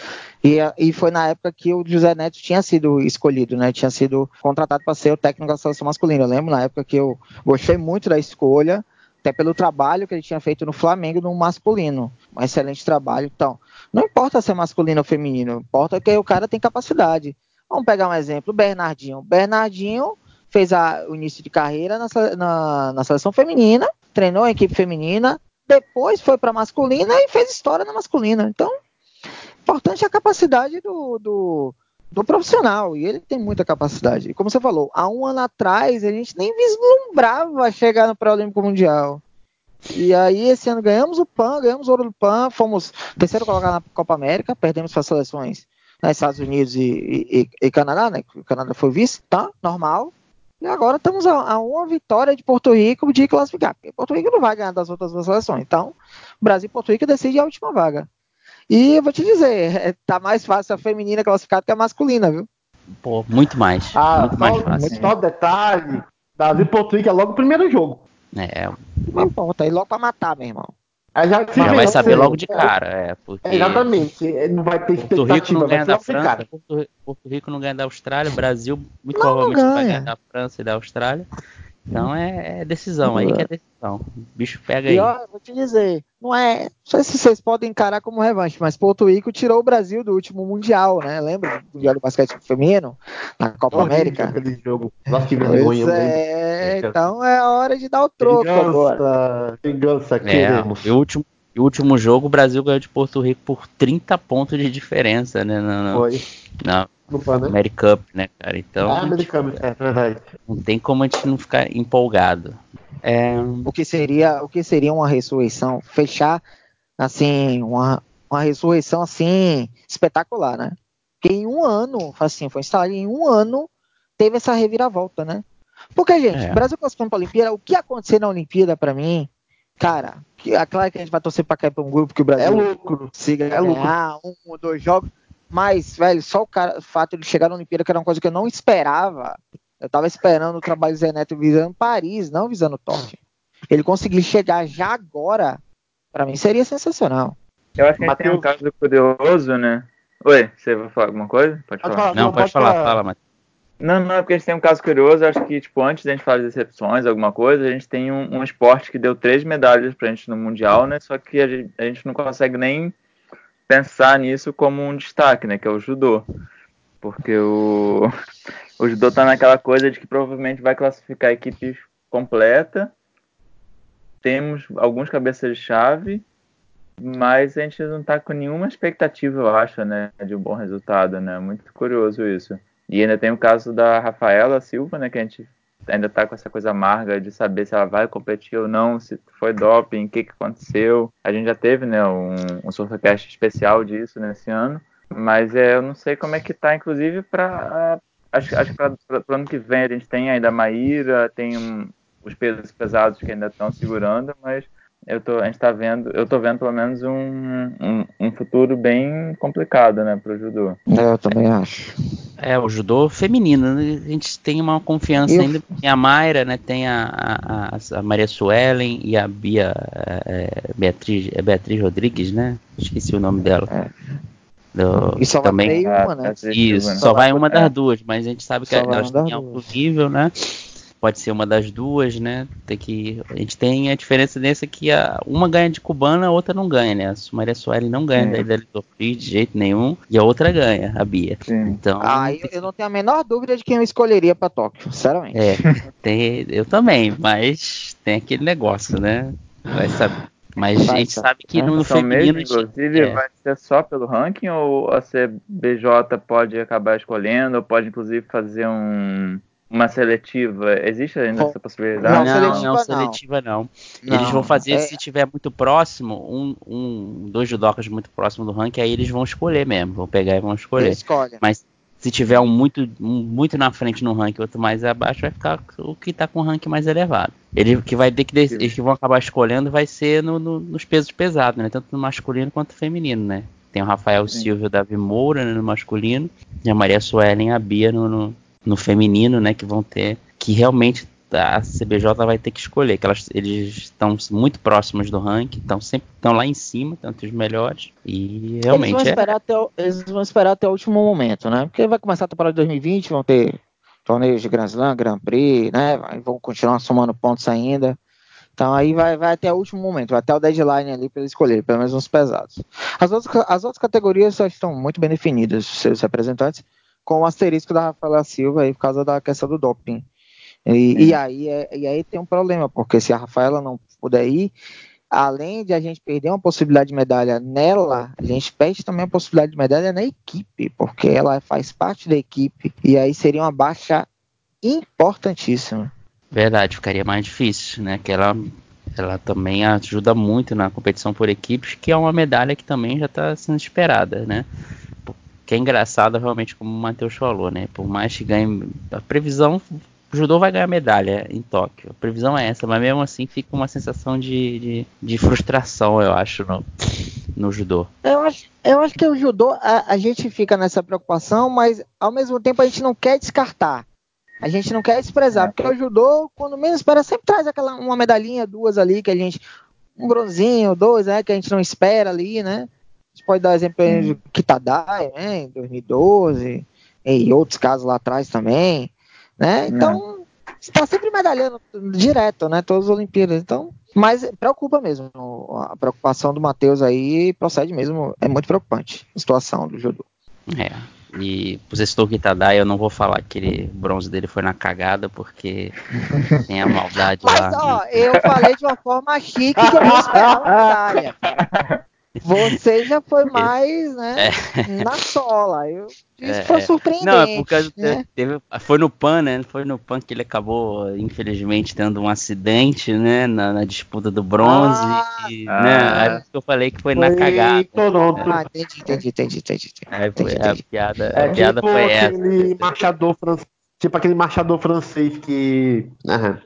E, e foi na época que o José Neto tinha sido escolhido, né, tinha sido contratado para ser o técnico da seleção masculina. Eu lembro na época que eu gostei muito da escolha, até pelo trabalho que ele tinha feito no Flamengo no masculino. Um excelente trabalho. Então, não importa ser masculino ou feminino, importa que o cara tem capacidade. Vamos pegar um exemplo, o Bernardinho. Bernardinho fez a, o início de carreira na, na, na seleção feminina, treinou a equipe feminina, depois foi para masculina e fez história na masculina. Então, importante é a capacidade do, do, do, profissional, e ele tem muita capacidade. E como você falou, há um ano atrás a gente nem vislumbrava chegar no Pré-Olímpico Mundial. E aí, esse ano ganhamos o PAN, ganhamos o ouro do PAN, fomos terceiro colocado na Copa América, perdemos para as seleções nos Estados Unidos e, e, e, Canadá, né? O Canadá foi vice, tá? Normal. E agora estamos a, a, uma vitória de Porto Rico de classificar. Porque Porto Rico não vai ganhar das outras duas seleções. Então, Brasil e Porto Rico decidem a última vaga. E eu vou te dizer, é, tá mais fácil a feminina classificada que a masculina, viu? Pô, muito mais. Ah, muito só, mais fácil. Só detalhe: Brasil Porto Rico é logo o primeiro jogo. É. Não importa, aí logo pra matar, meu irmão. já, já vai saber logo de cara, é. Porque exatamente, não vai ter Porto Rico não ganha da França, Porto, Porto, Rico não ganha da Austrália, Brasil muito não, provavelmente não vai ganhar da França e da Austrália. Então é, é decisão, aí que é decisão. O bicho pega aí. E ó, vou te dizer, não é. Não sei se vocês podem encarar como revanche, mas Porto Rico tirou o Brasil do último Mundial, né? Lembra do Mundial do Basquete Feminino? Na Copa América. Aquele jogo. Nossa, que vergonha. É, então é hora de dar o troco vingança, agora. Vingança, queremos. É, o último, o último jogo, o Brasil ganhou de Porto Rico por 30 pontos de diferença, né? No, no, Foi. Na né? Americup, né, cara? Então. Ah, Americup, é verdade. Não tem como a gente não ficar empolgado. É... O que seria, o que seria uma ressurreição? Fechar assim uma, uma ressurreição assim espetacular, né? Porque em um ano, assim, foi instalado em um ano teve essa reviravolta, né? Porque, gente, é. Brasil classificando para a Olimpíada, o que acontecer na Olimpíada para mim, cara, que, é claro que a gente vai torcer para cair para um grupo que o Brasil é lucro, siga é ganhar lucro. um ou dois jogos, mas, velho, só o, cara, o fato de chegar na Olimpíada, que era uma coisa que eu não esperava. Eu tava esperando o trabalho do Zé Neto visando Paris, não visando Tóquio. Ele conseguir chegar já agora, para mim seria sensacional. Eu acho que a gente tem um caso curioso, né? Oi, você vai falar alguma coisa? Pode falar. Não, não, pode, pode falar, falar, fala, Matheus. Não, não, é porque a gente tem um caso curioso, acho que, tipo, antes da gente falar de decepções, alguma coisa, a gente tem um, um esporte que deu três medalhas pra gente no Mundial, né? Só que a gente, a gente não consegue nem pensar nisso como um destaque, né? Que é o judô. Porque o, o judô tá naquela coisa de que provavelmente vai classificar a equipe completa. Temos alguns cabeças de chave, mas a gente não tá com nenhuma expectativa, eu acho, né? De um bom resultado, né? Muito curioso isso. E ainda tem o caso da Rafaela Silva, né? Que a gente ainda tá com essa coisa amarga de saber se ela vai competir ou não, se foi doping, o que, que aconteceu. A gente já teve, né, um, um Surfcast especial disso nesse ano, mas é, eu não sei como é que tá, inclusive, para acho, acho que para o ano que vem a gente tem ainda a Maíra, tem um, os pesos pesados que ainda estão segurando, mas eu tô, a gente tá vendo, eu tô vendo pelo menos um, um, um futuro bem complicado, né, pro judô. É, eu também acho. É, o judô feminino, né? a gente tem uma confiança eu... ainda, tem a Mayra, né, tem a, a, a Maria Suelen e a Bia, é, Beatriz, é Beatriz Rodrigues, né, esqueci o nome dela. É. Do, e só também, vai uma, né? Isso, só, só vai uma das duas, mas a gente sabe que elas têm alto nível, né, pode ser uma das duas, né? Tem que a gente tem a diferença dessa que a, uma ganha de cubana, a outra não ganha, né? A Maria Soares não ganha da Ilha do Free de jeito nenhum e a outra ganha, a Bia. Sim. Então, Ah, eu, eu não tenho a menor dúvida de quem eu escolheria pra Tóquio, sinceramente. é, tem, eu também, mas tem aquele negócio, né? Vai saber. Mas a gente sabe que no, no Então feminino mesmo, inclusive, é. vai ser só pelo ranking ou a CBJ pode acabar escolhendo, ou pode inclusive fazer um, uma seletiva? Existe ainda Bom, essa possibilidade? Não, não, seletiva não, seletiva não. Não, eles vão fazer é- se tiver muito próximo, um, um dois judocas muito próximo do ranking, aí eles vão escolher mesmo, vão pegar e vão escolher. Escolhe. Mas se tiver um muito, um muito na frente no ranking, outro mais abaixo, vai ficar o que tá com o ranking mais elevado. Ele que vai ter que eles que vão acabar escolhendo vai ser no- no- nos pesos pesados, né? Tanto no masculino quanto no feminino, né? Tem o Rafael Sim. Silva e o Davi Moura né, no masculino, e a Maria Suelen e a Bia no, no, no feminino, né? Que vão ter. Que realmente a CBJ vai ter que escolher, que elas, eles estão muito próximos do ranking, estão sempre estão lá em cima, tanto os melhores. E Eles realmente vão, é. esperar até o, eles vão esperar até o último momento, né? Porque vai começar a temporada de 2020, vão ter torneios de Grand Slam, Grand Prix, né? Vão continuar somando pontos ainda. Então aí vai, vai até o último momento, vai até o deadline ali para eles escolherem, pelo menos uns pesados. As outras, as outras categorias já estão muito bem definidas, seus representantes, com o asterisco da Rafaela Silva aí por causa da questão do doping. E, e aí, é- e aí tem um problema, porque se a Rafaela não puder ir, além de a gente perder uma possibilidade de medalha nela, a gente perde também a possibilidade de medalha na equipe, porque ela faz parte da equipe, e aí seria uma baixa importantíssima. Verdade, ficaria mais difícil, né? Que ela, ela também ajuda muito na competição por equipes, que é uma medalha que também já está sendo esperada, né? Que é engraçado, realmente, como o Matheus falou, né? Por mais que ganhe. A previsão. O judô vai ganhar medalha em Tóquio. A previsão é essa, mas mesmo assim fica uma sensação de, de, de frustração, eu acho, no, no judô. Eu acho, eu acho que o judô, a, a gente fica nessa preocupação, mas ao mesmo tempo a gente não quer descartar. A gente não quer desprezar, porque o judô, quando menos espera, sempre traz aquela uma medalhinha, duas ali, que a gente. Um bronzinho, dois, né? Que a gente não espera ali, né? A gente pode dar exemplo aí do Kitadai, né? Em 2012, e outros casos lá atrás também, né? Então, está sempre medalhando direto, né? Todas as Olimpíadas. Então, mas preocupa mesmo. A preocupação do Matheus aí procede mesmo. É muito preocupante a situação do judô. É. E você citou o Kitadai, eu não vou falar que ele, o bronze dele foi na cagada, porque tem a maldade Mas, lá. ó, eu falei de uma forma chique que eu não esperava a medalha. Você já foi mais, né, na sola. Eu isso É, foi é. surpreendente. Não, é por causa né? teve, foi no PAN, né? Foi no PAN que ele acabou, infelizmente, tendo um acidente, né? Na, na disputa do bronze. Ah, e, ah. né, aí eu falei que foi, na Foi cagada. em Toronto. Ah, entendi, entendi, entendi, entendi. Aí foi, entendi, a piada, É a piada tipo foi essa. aquele marchador francês. Tipo aquele marchador francês que. Aham.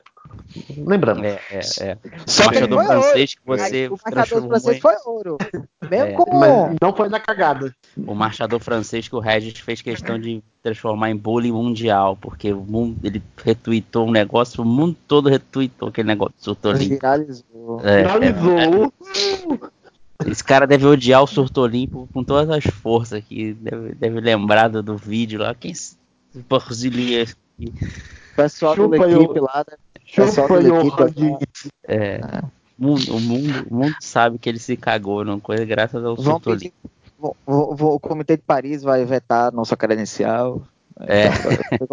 Lembramos. É, é, é. Só o que ouro. francês que você o transformou francês em- foi ouro. Mesmo É. com. Mas não foi na cagada. o marchador francês que o Regis fez questão de transformar em bullying mundial, porque o mundo, ele retweetou um negócio, o mundo todo retweetou aquele negócio do surto olímpico. Viralizou. É, é, Finalizou. esse cara deve odiar o surto com todas as forças aqui, deve, deve lembrar do, do vídeo lá, quem se- Porzilia, O pessoal Chupa da equipe ô. lá, né? Chupa Rodrigues. é, o mundo, o mundo, o mundo sabe que ele se cagou numa coisa graças ao Vão pedir, vou- vou- o Comitê de Paris vai vetar nossa credencial. É.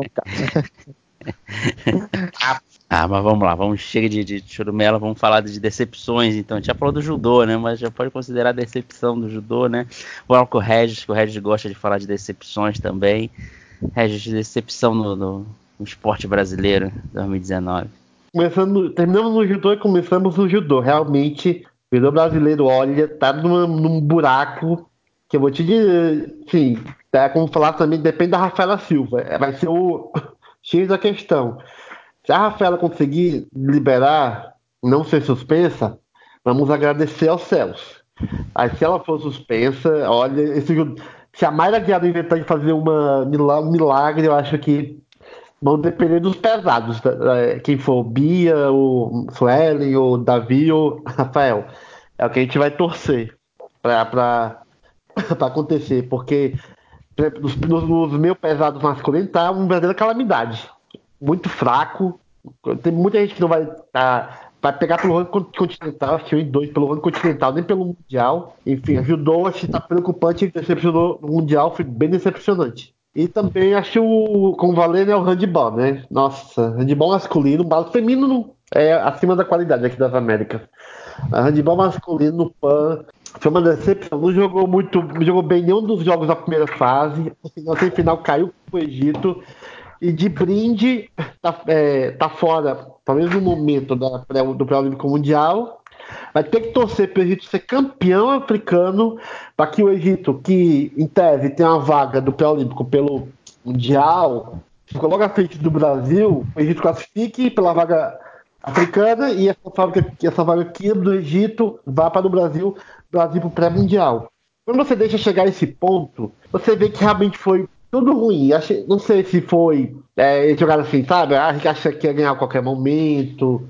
Então. Ah, mas vamos lá, vamos chega de, de churumela, vamos falar de decepções, então. A gente já falou do judô, né? Mas já pode considerar decepção do judô, né? Vamos com o Regis, que o Regis gosta de falar de decepções também. Regis, decepção no, no, no esporte brasileiro 2019. Começando, terminamos no judô e começamos no judô. Realmente, o judô brasileiro, olha, tá numa- num buraco que eu vou te dizer, sim, tá, como falar também, depende da Rafaela Silva. É, Vai ser o X da questão. Se a Rafaela conseguir liberar, não ser suspensa, vamos agradecer aos céus. Aí se ela for suspensa, olha, esse se a Mayra Guiado inventar de fazer uma, um milagre, eu acho que vão depender dos pesados. Quem for Bia, o Suelen, o Davi ou Rafael. É o que a gente vai torcer pra acontecer. Porque nos, nos, nos meus pesados masculinos tá uma verdadeira calamidade. Muito fraco. Tem muita gente que não vai tá, vai pegar pelo ranking continental, acho que em dois pelo ranking continental, nem pelo mundial. Enfim, ajudou, acho que tá preocupante, decepcionou no mundial, foi bem decepcionante. E também acho, como valendo, é o handball, né? Nossa, handball masculino, o feminino é acima da qualidade aqui das Américas. A handball masculino no PAN foi uma decepção. Não jogou muito, não jogou bem nenhum dos jogos da primeira fase. Na semifinal caiu pro Egito. E de brinde, tá, é, tá fora, talvez no momento da, do pré-olímpico mundial. Vai ter que torcer para o Egito ser campeão africano, para que o Egito, que em tese tem uma vaga do pré-olímpico pelo Mundial, ficou logo à frente do Brasil, o Egito classifique pela vaga africana e essa vaga, essa vaga aqui do Egito vá para o Brasil, Brasil para o pré-mundial. Quando você deixa chegar a esse ponto, você vê que realmente foi tudo ruim. Achei, não sei se foi é, jogar assim, sabe? Ah, acha que ia ganhar a qualquer momento.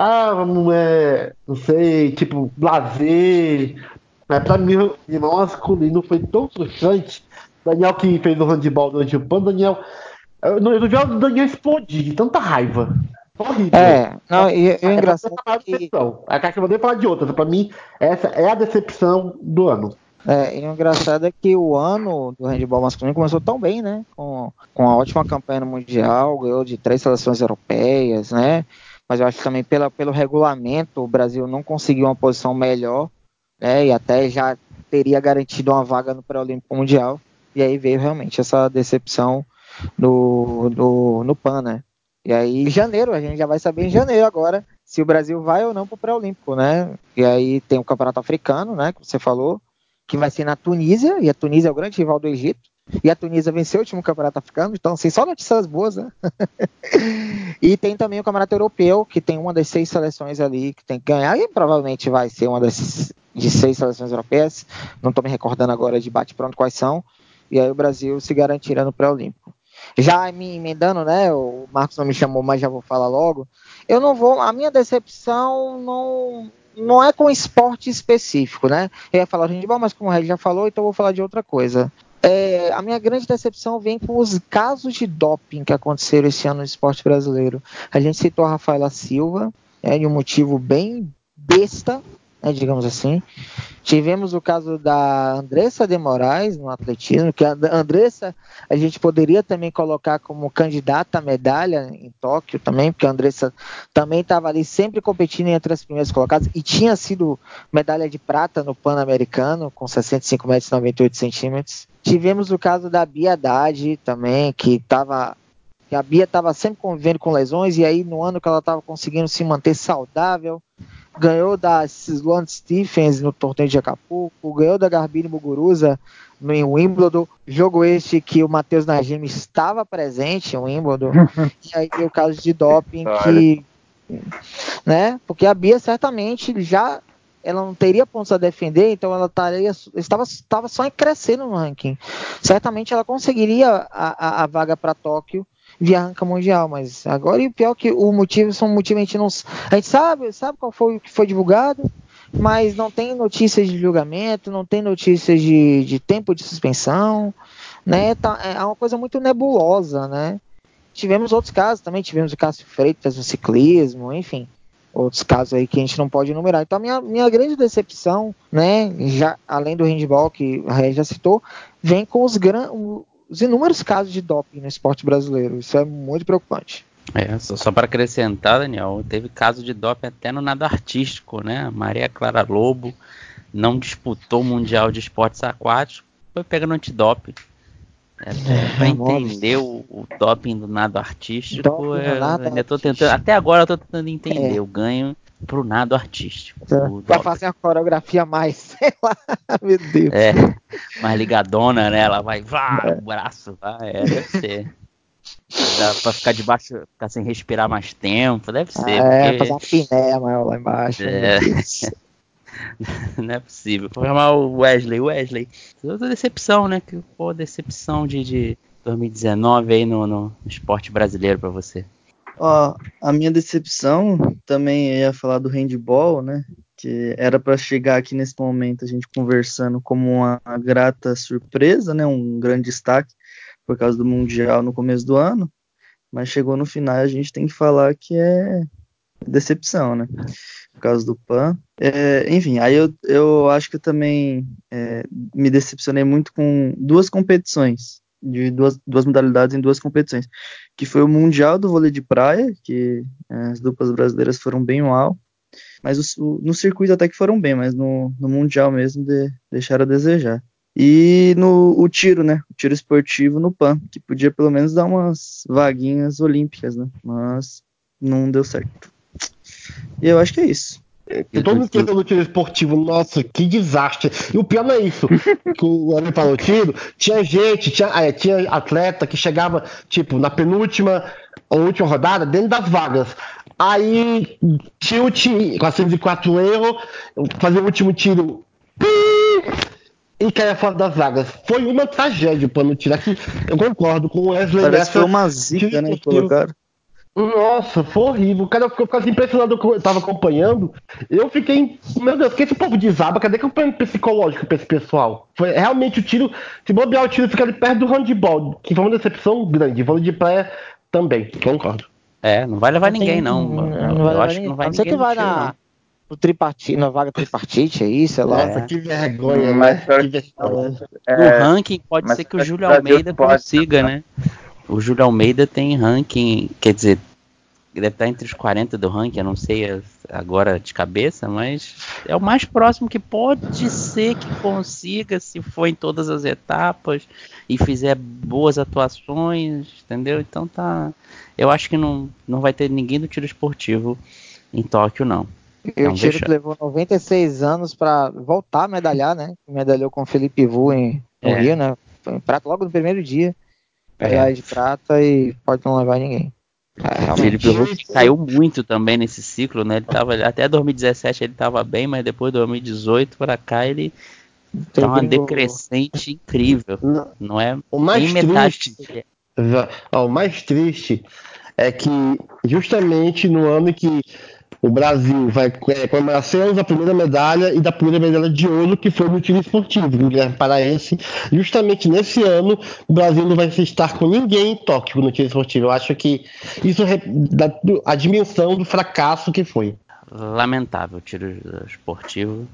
Ah, vamos, é, não sei, tipo, lazer. Mas pra mim, o irmão masculino foi tão frustrante. Daniel que fez o handball durante o pano, Daniel. Eu não, eu não vi o Daniel explodir de tanta raiva. Horrível. É, não, e, e o engraçado é que... A cara que eu vou nem falar de outra. Pra mim, essa é a decepção do ano. É, e o engraçado é que o ano do handball masculino começou tão bem, né? Com, com a ótima campanha no Mundial, ganhou de três seleções europeias, né? Mas eu acho que também pela, pelo regulamento o Brasil não conseguiu uma posição melhor, né? E até já teria garantido uma vaga no pré-olímpico mundial. E aí veio realmente essa decepção no, no, no PAN, né? E aí, em janeiro, a gente já vai saber em janeiro agora se o Brasil vai ou não para o pré-olímpico, né? E aí tem o Campeonato Africano, né? Que você falou que vai ser na Tunísia, e a Tunísia é o grande rival do Egito. E a Tunísia venceu o último campeonato africano, então assim, só notícias boas, né? e tem também o campeonato europeu, que tem uma das seis seleções ali que tem que ganhar, e provavelmente vai ser uma das de seis seleções europeias. Não estou me recordando agora de bate-pronto quais são. E aí o Brasil se garantirá no pré-olímpico. Já me emendando, né? O Marcos não me chamou, mas já vou falar logo. Eu não vou. A minha decepção não não é com esporte específico, né? Eu ia falar de handball, mas como o Red já falou, então eu vou falar de outra coisa. É, a minha grande decepção vem com os casos de doping que aconteceram esse ano no esporte brasileiro. A gente citou a Rafaela Silva, é, de um motivo bem besta, né, digamos assim. Tivemos o caso da Andressa de Moraes no atletismo, que a Andressa a gente poderia também colocar como candidata à medalha em Tóquio também, porque a Andressa também estava ali sempre competindo entre as primeiras colocadas e tinha sido medalha de prata no Pan-Americano com 65 metros e 98 centímetros. Tivemos o caso da Bia Haddad também, que estava que a Bia estava sempre convivendo com lesões e aí no ano que ela estava conseguindo se manter saudável, ganhou da Sloane Stephens no torneio de Acapulco, ganhou da Garbine Muguruza no Wimbledon, jogo este que o Matheus Najimi estava presente em Wimbledon, e aí o caso de doping que, né, porque a Bia certamente já ela não teria pontos a defender, então ela taria, estava, estava só em crescer no ranking. Certamente ela conseguiria a, a, a vaga para Tóquio via ranca mundial, mas agora e o pior é que o motivo são motivos a gente não a gente sabe, sabe qual foi o que foi divulgado, mas não tem notícias de julgamento, não tem notícias de, de tempo de suspensão, né? Tá, é uma coisa muito nebulosa, né? Tivemos outros casos também, tivemos o Cássio Freitas no ciclismo, enfim, outros casos aí que a gente não pode enumerar. Então, a minha, minha grande decepção, né, já além do handball que a Ré já citou, vem com os, gran, os inúmeros casos de doping no esporte brasileiro. Isso é muito preocupante. É, só, só para acrescentar, Daniel, teve caso de doping até no nado artístico, né? Maria Clara Lobo não disputou o Mundial de Esportes Aquáticos, foi pegando antidoping. É, é, para entender o, o, doping do nado artístico, doping é, nado artístico. Tentando, até agora eu tô tentando entender é. o ganho pro nado artístico. É, pra fazer a coreografia mais, sei lá, meu Deus. É, mais ligadona, né? Ela vai, vá, é. o braço, vai, é, deve ser. Dá pra ficar debaixo, ficar sem respirar mais tempo, deve ser. É, porque... fazer uma piné maior lá embaixo. É. Não é possível. Vou chamar o Wesley. Wesley, outra decepção, né? Que pô, decepção de, de 2019 aí no, no esporte brasileiro para você. Ó, a minha decepção também ia falar do handball, né? Que era para chegar aqui nesse momento a gente conversando como uma grata surpresa, né? Um grande destaque por causa do mundial no começo do ano. mas chegou no final a gente tem que falar que é decepção, né? Por causa do PAN. É, enfim, aí eu, eu acho que eu também é, me decepcionei muito com duas competições, de duas, duas modalidades em duas competições, que foi o Mundial do Vôlei de Praia, que é, as duplas brasileiras foram bem mal, mas o, no circuito até que foram bem, mas no, no Mundial mesmo de, deixaram a desejar. E no o tiro, né? O tiro esportivo no PAN, que podia pelo menos dar umas vaguinhas olímpicas, né? Mas não deu certo. E eu acho que é isso. Eu todo mundo pensando no tiro esportivo, nossa, que desastre. E o pior não é isso. que o Ana falou tiro, tinha gente, tinha, é, tinha atleta que chegava, tipo, na penúltima ou última rodada, dentro das vagas. Aí tinha o tiro, 404 erro, fazia o último tiro. E caia fora das vagas. Foi uma tragédia para não tirar. Eu concordo com o Wesley Parece que foi uma zica, né? Colocaram. Nossa, foi horrível. O cara ficou quase impressionado eu tava acompanhando. Eu fiquei, meu Deus, que esse povo desaba? Cadê que o psicológico pra esse pessoal? Foi realmente o tiro, se bobear o tiro fica ali perto do handball, que foi uma decepção grande. Vôlei de praia também, concordo. É, não vai levar não ninguém, tem, não. não. não vai eu acho que não vai não ninguém. Você que vai na, no tripartite, na vaga tripartite aí, sei lá. Nossa, que vergonha, mas que vergonha. É, no ranking pode ser que o Júlio Almeida consiga, né? O Júlio Almeida tem ranking, quer dizer, deve estar entre os 40 do ranking, eu não sei agora de cabeça, mas é o mais próximo que pode ser que consiga se for em todas as etapas e fizer boas atuações, entendeu? Então tá. Eu acho que não, não vai ter ninguém do tiro esportivo em Tóquio, não. E o tiro que levou 96 anos para voltar a medalhar, né? Medalhou com o Felipe Vu em, no é. Rio, né? Em prata logo no primeiro dia reais de prata e pode não levar ninguém. É, Felipe Hulk caiu muito também nesse ciclo, né? Ele tava, até 2017 ele estava bem, mas depois de 2018 para cá ele tá uma decrescente incrível. Não, não é o mais triste, o mais triste é que justamente no ano que o Brasil vai é, comemorar 100 anos da primeira medalha e da primeira medalha de ouro que foi no tiro esportivo, no Guilherme Paraense. Justamente nesse ano, o Brasil não vai estar com ninguém em Tóquio no tiro esportivo. Eu acho que isso é a dimensão do fracasso que foi. Lamentável o tiro esportivo.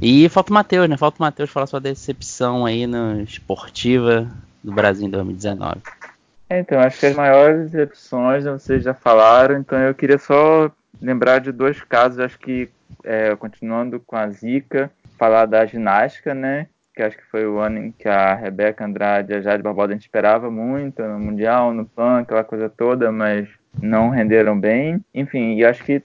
E falta o Matheus, né? Falta o Matheus falar sua decepção aí no esportiva do Brasil em 2019. É, então, acho que as maiores decepções vocês já falaram, então eu queria só lembrar de dois casos, acho que é, continuando com a Zika, falar da ginástica, né? Que acho que foi o ano em que a Rebeca Andrade e a Jade Barbosa a gente esperava muito no Mundial, no PAN, aquela coisa toda, mas não renderam bem. Enfim, e acho que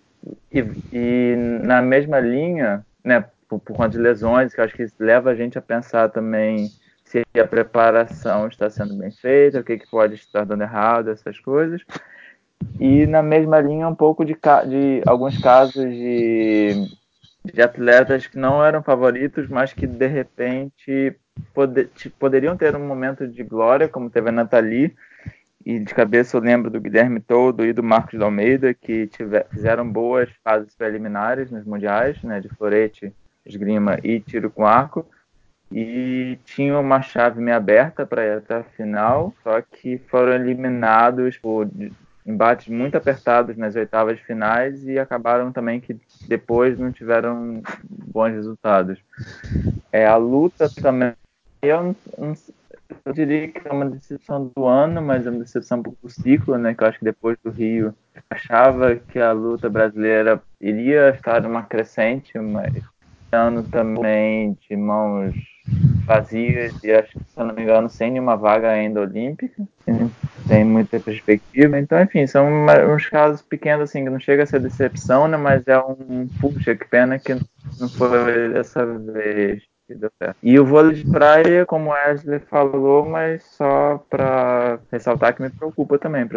e, e na mesma linha, né, por, por conta de lesões, que acho que leva a gente a pensar também se a preparação está sendo bem feita, o que, que pode estar dando errado, essas coisas. E na mesma linha, um pouco de, de alguns casos de, de atletas que não eram favoritos, mas que de repente pode, poderiam ter um momento de glória, como teve a Nathalie. E de cabeça eu lembro do Guilherme Todo e do Marcos de Almeida, que tiver, fizeram boas fases preliminares nos mundiais, né, de florete, esgrima e tiro com arco e tinham uma chave meio aberta para ir até a final, só que foram eliminados por embates muito apertados nas oitavas finais e acabaram também que depois não tiveram bons resultados. É, a luta também, eu, não, eu diria que é uma decepção do ano, mas é uma decepção do ciclo, né? Que eu acho que depois do Rio achava que a luta brasileira iria estar numa crescente, mas ano também de mãos vazias e acho que, se eu não me engano, sem nenhuma vaga ainda olímpica. Tem muita perspectiva. Então, enfim, são uns casos pequenos, assim, que não chega a ser decepção, né? Mas é um, puxa, que pena que não foi dessa vez. E o vôlei de praia, como o Wesley falou, mas só para ressaltar que me preocupa também.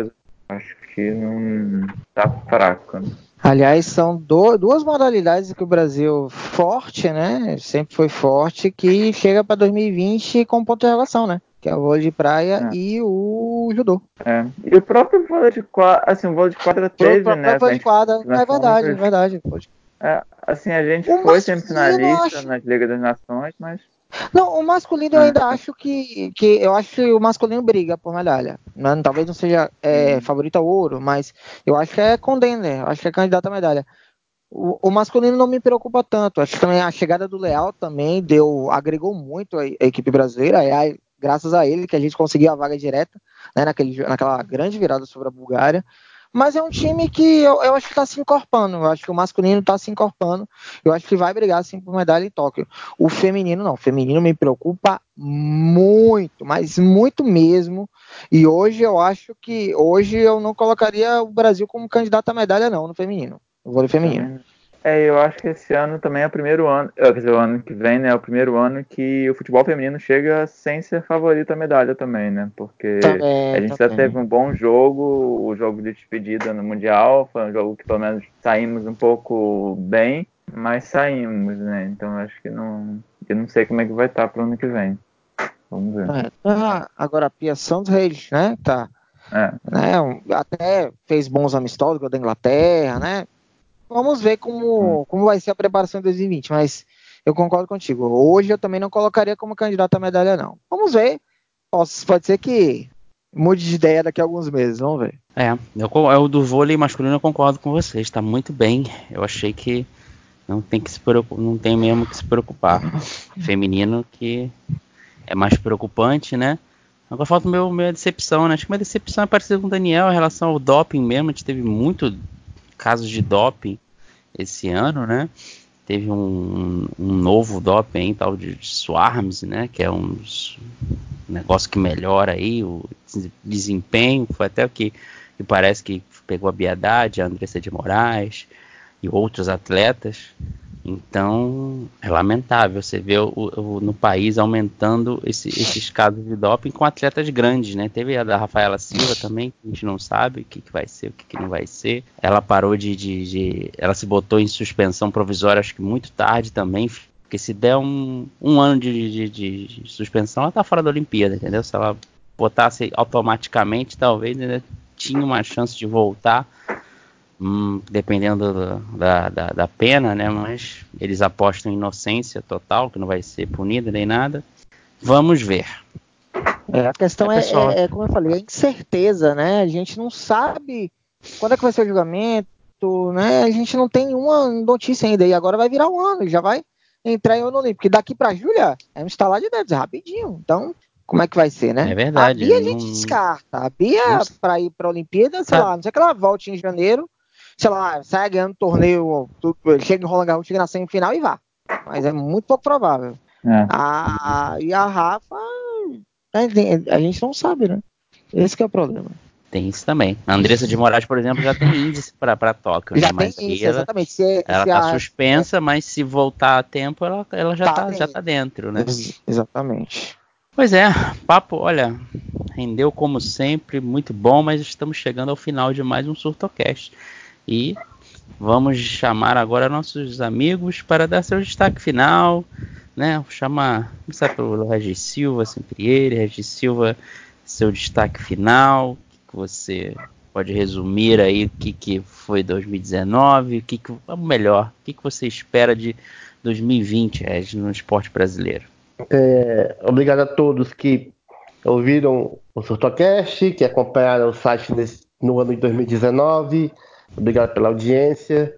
Acho que não tá fraco. Aliás, são do, duas modalidades que o Brasil forte, né? Sempre foi forte, que chega para 2020 com ponto de relação, né? Que é o vôlei de praia é. e o judô. É. E o próprio vôlei de quadra, assim, o vôlei de quadra teve, o né? vôlei de quadra, é verdade, é verdade. É, assim, a gente o foi sempre finalista nas Ligas das Nações, mas Não, o masculino eu ainda acho que, que eu acho que o masculino briga por medalha. Né? Talvez não seja é, favorito ao ouro, mas eu acho que é contender, eu acho que é candidato à medalha. O, o, masculino não me preocupa tanto. Acho que também a chegada do Leal também deu, agregou muito a, a equipe brasileira. É, graças a ele que a gente conseguiu a vaga direta né, naquele, naquela grande virada sobre a Bulgária. Mas é um time que eu, eu acho que está se encorpando. Eu acho que o masculino está se encorpando. Eu acho que vai brigar sim por medalha em Tóquio. O feminino não. O feminino me preocupa muito, mas muito mesmo. E hoje eu acho que hoje eu não colocaria o Brasil como candidato à medalha não no feminino, no vôlei feminino. É, eu acho que esse ano também é o primeiro ano, quer dizer, o ano que vem, né, é o primeiro ano que o futebol feminino chega sem ser favorito à medalha também, né, porque também, a gente também. já teve um bom jogo, o jogo de despedida no Mundial, foi um jogo que pelo menos saímos um pouco bem, mas saímos, né, então acho que não, eu não sei como é que vai estar para o ano que vem. Vamos ver. É, tá, agora a Pia Santos Reis, né, tá, é. né, até fez bons amistosos com a da Inglaterra, né, Vamos ver como, hum. como vai ser a preparação em 2020, mas eu concordo contigo. Hoje eu também não colocaria como candidato à medalha, não. Vamos ver. Posso, pode ser que mude de ideia daqui a alguns meses, vamos ver. É, eu, eu do vôlei masculino eu concordo com você, está muito bem. Eu achei que não tem que se preocupar, não tem mesmo que se preocupar. Feminino que é mais preocupante, né? Agora falta meu, minha decepção, né? Acho que minha decepção é parecida com o Daniel em relação ao doping mesmo. A gente teve muito casos de doping esse ano, né? Teve um, um novo doping tal de Swarms, né? Que é um negócio que melhora aí o desempenho. Foi até o que, que parece que pegou a Biedade, a Andressa de Moraes e outros atletas. Então, é lamentável você ver o, o, no país aumentando esse, esses casos de doping com atletas grandes, né? Teve a da Rafaela Silva também, que a gente não sabe o que, que vai ser, o que, que não vai ser. Ela parou de, de, de, Ela se botou em suspensão provisória, acho que muito tarde também, porque se der um, um ano de, de, suspensão, ela tá fora da Olimpíada, entendeu? Se ela botasse automaticamente, talvez né, tinha uma chance de voltar hum, dependendo do, da, da, da, pena, né? Mas eles apostam em inocência total, que não vai ser punida nem nada. Vamos ver. É, a questão é, é, é, como eu falei, a incerteza, né? A gente não sabe quando é que vai ser o julgamento, né? A gente não tem nenhuma notícia ainda. E agora vai virar um ano, já vai entrar em ano olímpico. Porque daqui para Júlia é um instalar de dedos, rapidinho. Então, como é que vai ser, né? É verdade. A Bia a gente descarta. A Bia, para ir para a Olimpíada, sei lá, não sei que ela volte em janeiro sei lá, sai ganhando torneio, tudo, chega em Roland Garros, chega na semifinal e vá. Mas é muito pouco provável. É. A, e a Rafa, a gente não sabe, né? Esse é o problema. Tem isso também. A Andressa de Moraes, por exemplo, já tem índice para Tóquio. Já né? tem índice, exatamente. Se, ela está suspensa, mas se voltar a tempo, ela, ela já está tá, já tá dentro, né? Exatamente. Pois é, papo, olha, rendeu como sempre, muito bom, mas estamos chegando ao final de mais um Surtocast. E vamos chamar agora nossos amigos para dar seu destaque final. Né? Vou chamar, começar pelo Regis Silva, sempre ele. Regis Silva, seu destaque final. O que você pode resumir aí o que, que foi 2019? O que, que melhor, o que, que você espera de 2020, Regis, no esporte brasileiro? É, obrigado a todos que ouviram o Surtocast, que acompanharam o site nesse, no ano de 2019. Obrigado pela audiência.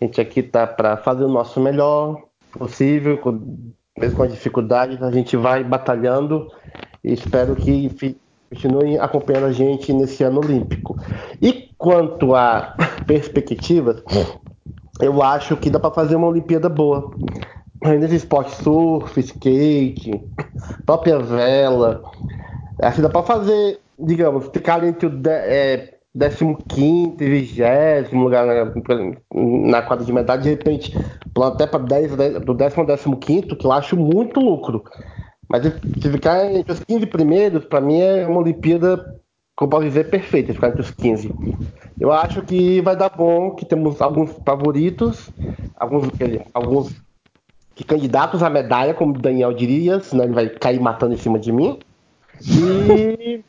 A gente aqui está para fazer o nosso melhor possível, com, mesmo com as dificuldades, a gente vai batalhando e espero que continuem acompanhando a gente nesse ano olímpico. E quanto a perspectivas, eu acho que dá para fazer uma Olimpíada boa. Ainda de esporte surf, skate, própria vela. Acho que dá para fazer, digamos, ficar entre o. É, 15 20 lugar na, na quadra de medalha, de repente plano até para 10, do décimo décimo quinto, que eu acho muito lucro. Mas se ficar entre os 15 primeiros, para mim é uma Olimpíada, como posso dizer, perfeita, ficar entre os 15. Eu acho que vai dar bom, que temos alguns favoritos, alguns, alguns candidatos à medalha, como Daniel diria, senão ele vai cair matando em cima de mim. E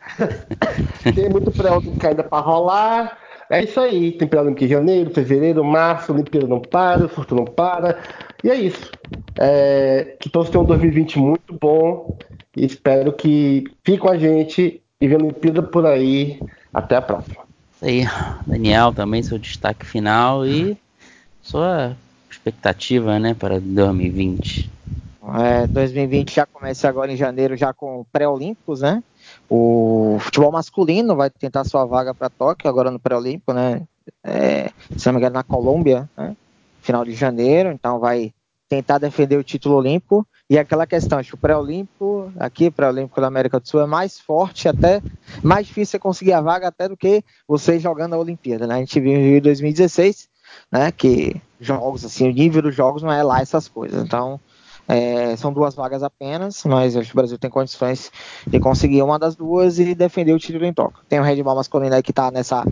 tem muito pré-olímpico ainda para rolar. É isso aí. Tem pré-olímpico em janeiro, fevereiro, março, Olimpíada não para, surto não para. E é isso. É, que todos tenham um 2020 muito bom. E espero que fique com a gente e venha Olimpíada por aí. Até a próxima. Isso aí, Daniel, também seu destaque final e sua expectativa né, para 2020. É, 2020 já começa agora em janeiro, já com pré-olímpicos, né? O futebol masculino vai tentar sua vaga para Tóquio, agora no pré-olímpico, né? É, se não me engano, na Colômbia, né? final de janeiro, então vai tentar defender o título olímpico. E aquela questão, acho que o pré-olímpico, aqui, pré-olímpico da América do Sul, é mais forte, até mais difícil você conseguir a vaga até do que você jogando a Olimpíada, né? A gente viu em 2016, né? Que jogos, assim, o nível dos jogos não é lá essas coisas. Então, é, são duas vagas apenas, mas acho que o Brasil tem condições de conseguir uma das duas e defender o título em Tóquio. Tem o Red Bull masculino aí que está nessa,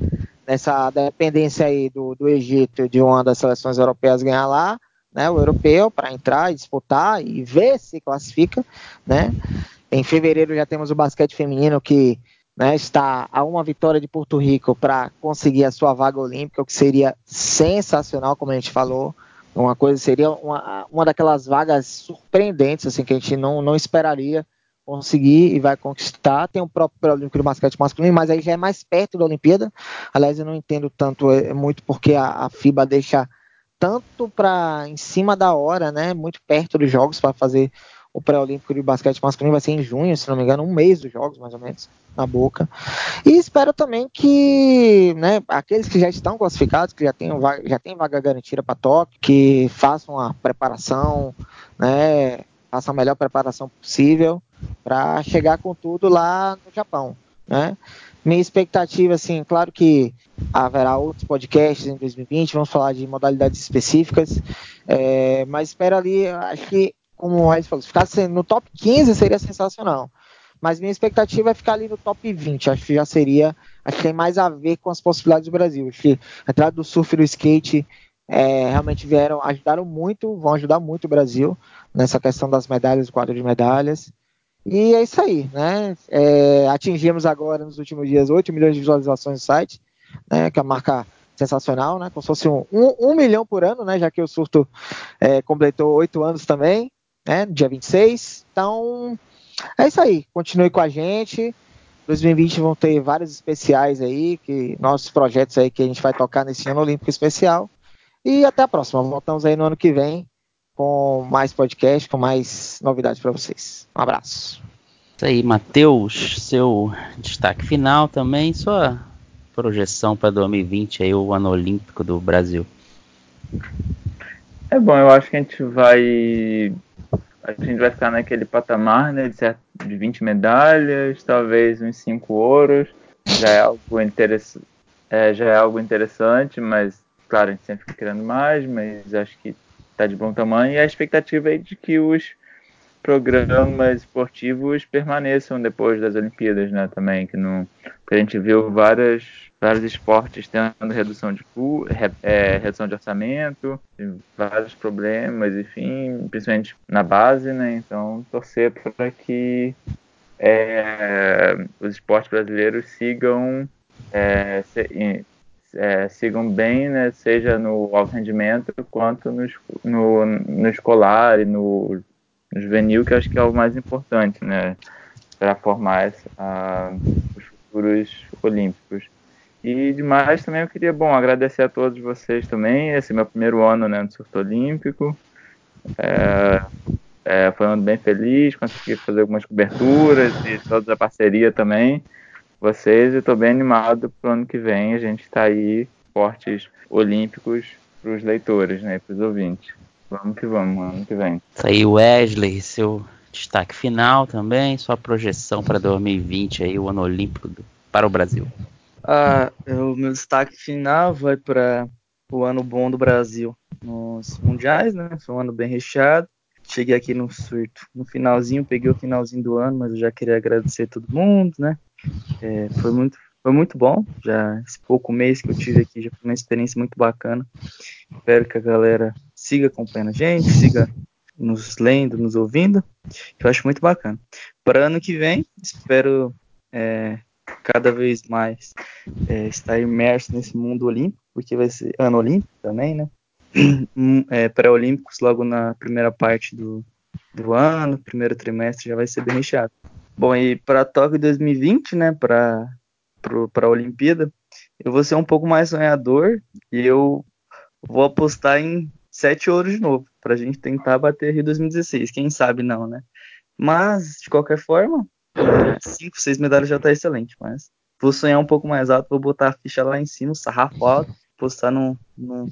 nessa dependência aí do, do Egito de uma das seleções europeias ganhar lá, né, o europeu, para entrar e disputar e ver se classifica. Né. Em fevereiro já temos o basquete feminino que né, está a uma vitória de Porto Rico para conseguir a sua vaga olímpica, o que seria sensacional, como a gente falou. Uma coisa seria uma, uma daquelas vagas surpreendentes, assim, que a gente não, não esperaria conseguir e vai conquistar. Tem o próprio Olímpico de basquete masculino, mas aí já é mais perto da Olimpíada. Aliás, eu não entendo tanto é, muito porque a, a FIBA deixa tanto para em cima da hora, né? Muito perto dos jogos para fazer o pré-olímpico de basquete masculino vai ser em junho, se não me engano, um mês dos jogos, mais ou menos, na boca. E espero também que né, aqueles que já estão classificados, que já têm vaga, já tem vaga garantida para Tóquio, que façam a preparação, né, façam a melhor preparação possível para chegar com tudo lá no Japão. Né? Minha expectativa, assim, claro que haverá outros podcasts em 2020, vamos falar de modalidades específicas, é, mas espero ali, acho que como o Reis falou, ficasse no top 15 seria sensacional. Mas minha expectativa é ficar ali no top 20. Acho que já seria. Acho que tem mais a ver com as possibilidades do Brasil. Acho que a entrada do surf e do skate é, realmente vieram, ajudaram muito, vão ajudar muito o Brasil nessa questão das medalhas, do quadro de medalhas. E é isso aí, né? É, atingimos agora nos últimos dias 8 milhões de visualizações no site, né? Que é a marca sensacional, né? Como se fosse um, um, um milhão por ano, né? Já que o surto é, completou oito anos também né? Dia 26. Então, é isso aí. Continue com a gente. 2020 vão ter vários especiais aí, que nossos projetos aí que a gente vai tocar nesse ano olímpico especial. E até a próxima. Voltamos aí no ano que vem com mais podcast, com mais novidades para vocês. Um abraço. Isso aí, Matheus, seu destaque final também, sua projeção para 2020 aí, o ano olímpico do Brasil. É bom, eu acho que a gente vai a gente vai ficar naquele patamar né, de, certo, de 20 medalhas, talvez uns 5 ouros. Já é algo, interess é, já é algo interessante, mas claro, a gente sempre fica querendo mais, mas acho que está de bom tamanho. E a expectativa é de que os programas esportivos permaneçam depois das Olimpíadas, né? Também que não, a gente viu várias vários esportes tendo redução de é, redução de orçamento, vários problemas, enfim, principalmente na base, né? Então torcer para que é, os esportes brasileiros sigam é, se, é, sigam bem, né? Seja no alto rendimento quanto no, no, no escolar e no juvenil, que acho que é o mais importante, né? Para formar essa, os futuros olímpicos. E demais também eu queria, bom, agradecer a todos vocês também. Esse é meu primeiro ano né, no surto olímpico. É, é, foi um ano bem feliz, consegui fazer algumas coberturas e toda a parceria também. Vocês, eu estou bem animado para o ano que vem. A gente está aí, esportes olímpicos para os leitores, né, para os ouvintes. Vamos que vamos, ano que vem. Isso aí, Wesley, seu destaque final também, sua projeção para 2020 aí, o ano olímpico do, para o Brasil. Ah, o meu destaque final vai para o ano bom do Brasil nos mundiais, né? Foi um ano bem recheado. Cheguei aqui no surto no finalzinho, peguei o finalzinho do ano, mas eu já queria agradecer todo mundo, né? É, foi muito foi muito bom. Já esse pouco mês que eu tive aqui já foi uma experiência muito bacana. Espero que a galera siga acompanhando a gente, siga nos lendo, nos ouvindo, que eu acho muito bacana. Para ano que vem, espero é, cada vez mais é, estar imerso nesse mundo olímpico, porque vai ser ano olímpico também, né? é, pré-olímpicos logo na primeira parte do, do ano, primeiro trimestre já vai ser bem recheado. Bom, e para Tóquio 2020, né, para a Olimpíada, eu vou ser um pouco mais sonhador e eu vou apostar em sete ouros de novo, para a gente tentar bater Rio 2016. Quem sabe não, né? Mas, de qualquer forma, cinco, seis medalhas já está excelente, mas vou sonhar um pouco mais alto, vou botar a ficha lá em cima, o sarrafo alto, postar num, num,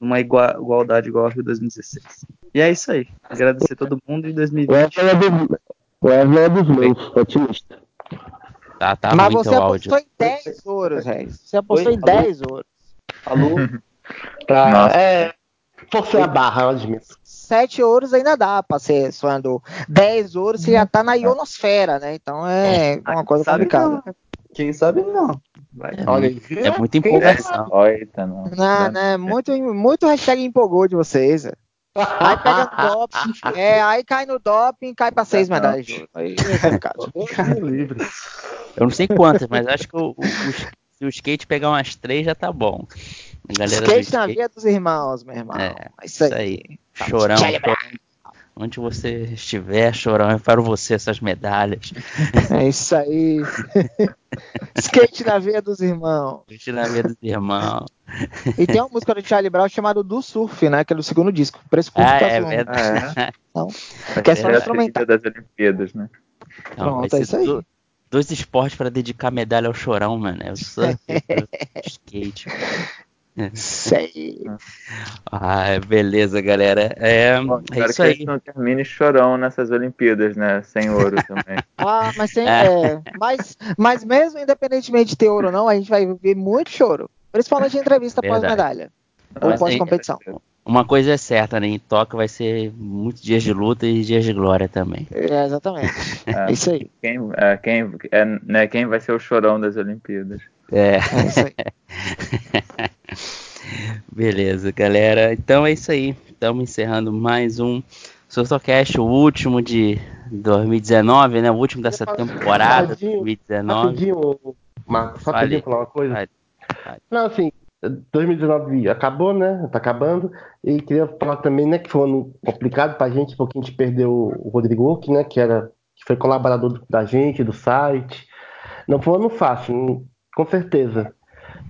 numa igualdade igual ao Rio 2016. E é isso aí. Agradecer a todo mundo em 2020. O Evelyn é dos meus, otimista. Tá, tá Mas você apostou áudio. em 10 ouros, Regis. Você apostou Oi? em 10 ouros. Falou? Tá, Nossa. é. Forcei a barra, eu admito. 7 ouros ainda dá pra ser sonhador. 10 ouros você já tá na ionosfera, né? Então é uma coisa Sabe complicada. não. Quem sabe não. Vai. Olha aí. É muita empolgação. Oita, não. Não, né? Muito, muito hashtag empolgou de vocês. velho. Aí pega no doping, é, aí cai no doping, cai pra seis Não. medalhas. Aí é livre. Eu não sei quantas, mas acho que o, o- o- se o skate pegar umas três já tá bom. A galera do Skate na skate, via dos irmãos, meu irmão. É, isso aí. isso aí. Chorão, Tchau, chorão. Onde você estiver, chorão, eu quero você essas medalhas. É isso aí. Skate na veia dos irmãos. Skate na vida dos irmãos. E tem uma música do Charlie Brown chamada Do Surf, né? Que é do segundo disco. Preço curto Ah, tá é verdade. Então, Vai Que é só a instrumental. das Olimpíadas, né? Não, Pronto, é isso aí. do- dois esportes pra dedicar medalha ao chorão, mano. É o surf e o skate. Sei. Ah, beleza, galera. É, Bom, é espero isso que a gente aí. não termine chorão nessas Olimpíadas, né? Sem ouro também. Ah, mas, sem, É. é, mas, mas mesmo independentemente de ter ouro ou não, a gente vai ver muito choro. Principalmente em entrevista pós-medalha. Ou pós-competição. Uma coisa é certa, né? Em Tóquio vai ser muitos dias de luta e dias de glória também. É, exatamente. É isso aí. Quem, é, quem, é, né, quem vai ser o chorão das Olimpíadas? É, É isso aí. beleza, galera. Então é isso aí. Estamos encerrando mais um Surtocast, o último de 2019, né? O último dessa temporada Rapidinho, 2019. Rapidinho, Marcos, só Fale. queria falar uma coisa. Não, assim, 2019 acabou, né? Tá acabando. E queria falar também, né, que foi um ano complicado pra gente, porque a gente perdeu o Rodrigo Ock, né? Que era que foi colaborador da gente, do site. Não foi um ano fácil, com certeza.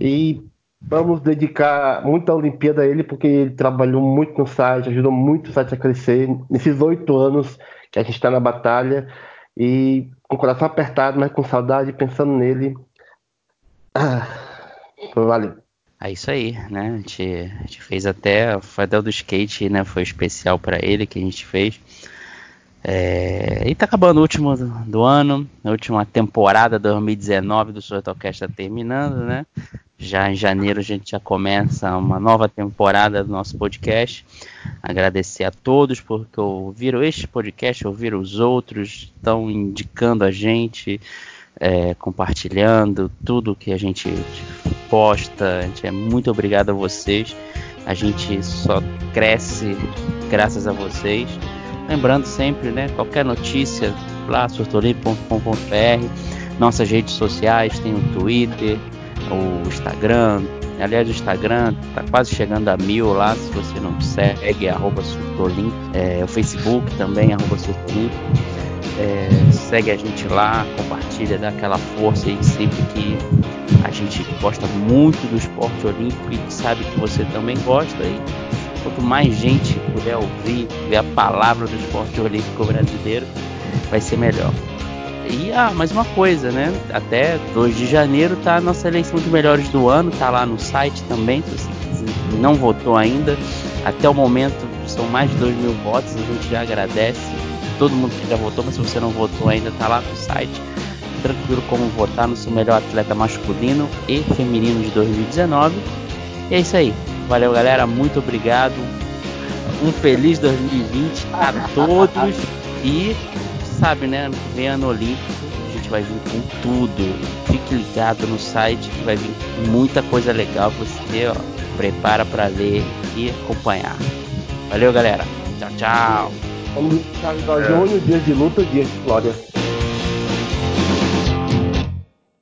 E vamos dedicar muita Olimpíada a ele, porque ele trabalhou muito no site, ajudou muito o site a crescer nesses oito anos que a gente está na batalha. E com o coração apertado, mas com saudade, pensando nele. Ah, valeu. É isso aí, né? A gente, a gente fez até o Fadel do Skate, né? Foi especial pra ele que a gente fez. É, e tá acabando o último do, ano, a última temporada 2019 do Sortocast tá terminando, né? Já em janeiro a gente já começa uma nova temporada do nosso podcast. Agradecer a todos porque ouviram este podcast, ouviram os outros, estão indicando a gente, é, compartilhando tudo que a gente posta. A gente é muito obrigado a vocês. A gente só cresce graças a vocês. Lembrando sempre, né? Qualquer notícia lá, surtolib.com.br, nossas redes sociais, tem o Twitter, o Instagram. Aliás, o Instagram tá quase chegando a mil lá, se você não segue, é arroba surtolim. É, o Facebook também, arroba surtolim. É, segue a gente lá, compartilha, dá aquela força aí sempre que a gente gosta muito do esporte olímpico e sabe que você também gosta. E quanto mais gente puder ouvir, ver a palavra do esporte olímpico brasileiro, vai ser melhor. E ah, mais uma coisa, né? Até 2 de janeiro tá a nossa eleição de melhores do ano, tá lá no site também, se você não votou ainda. Até o momento são mais de 2 mil votos, a gente já agradece. Todo mundo que já votou, mas se você não votou ainda, tá lá no site. Tranquilo como votar no seu melhor atleta masculino e feminino de 2019. E é isso aí. Valeu, galera. Muito obrigado. Um feliz 2020 a todos. E sabe, né? Ano que vem ano olímpico. A gente vai vir com tudo. Fique ligado no site que vai vir muita coisa legal pra você, ó. Prepara para ler e acompanhar. Valeu, galera. Tchau, tchau. Vamos Carlos Júnior, dias de luta, dias de glória.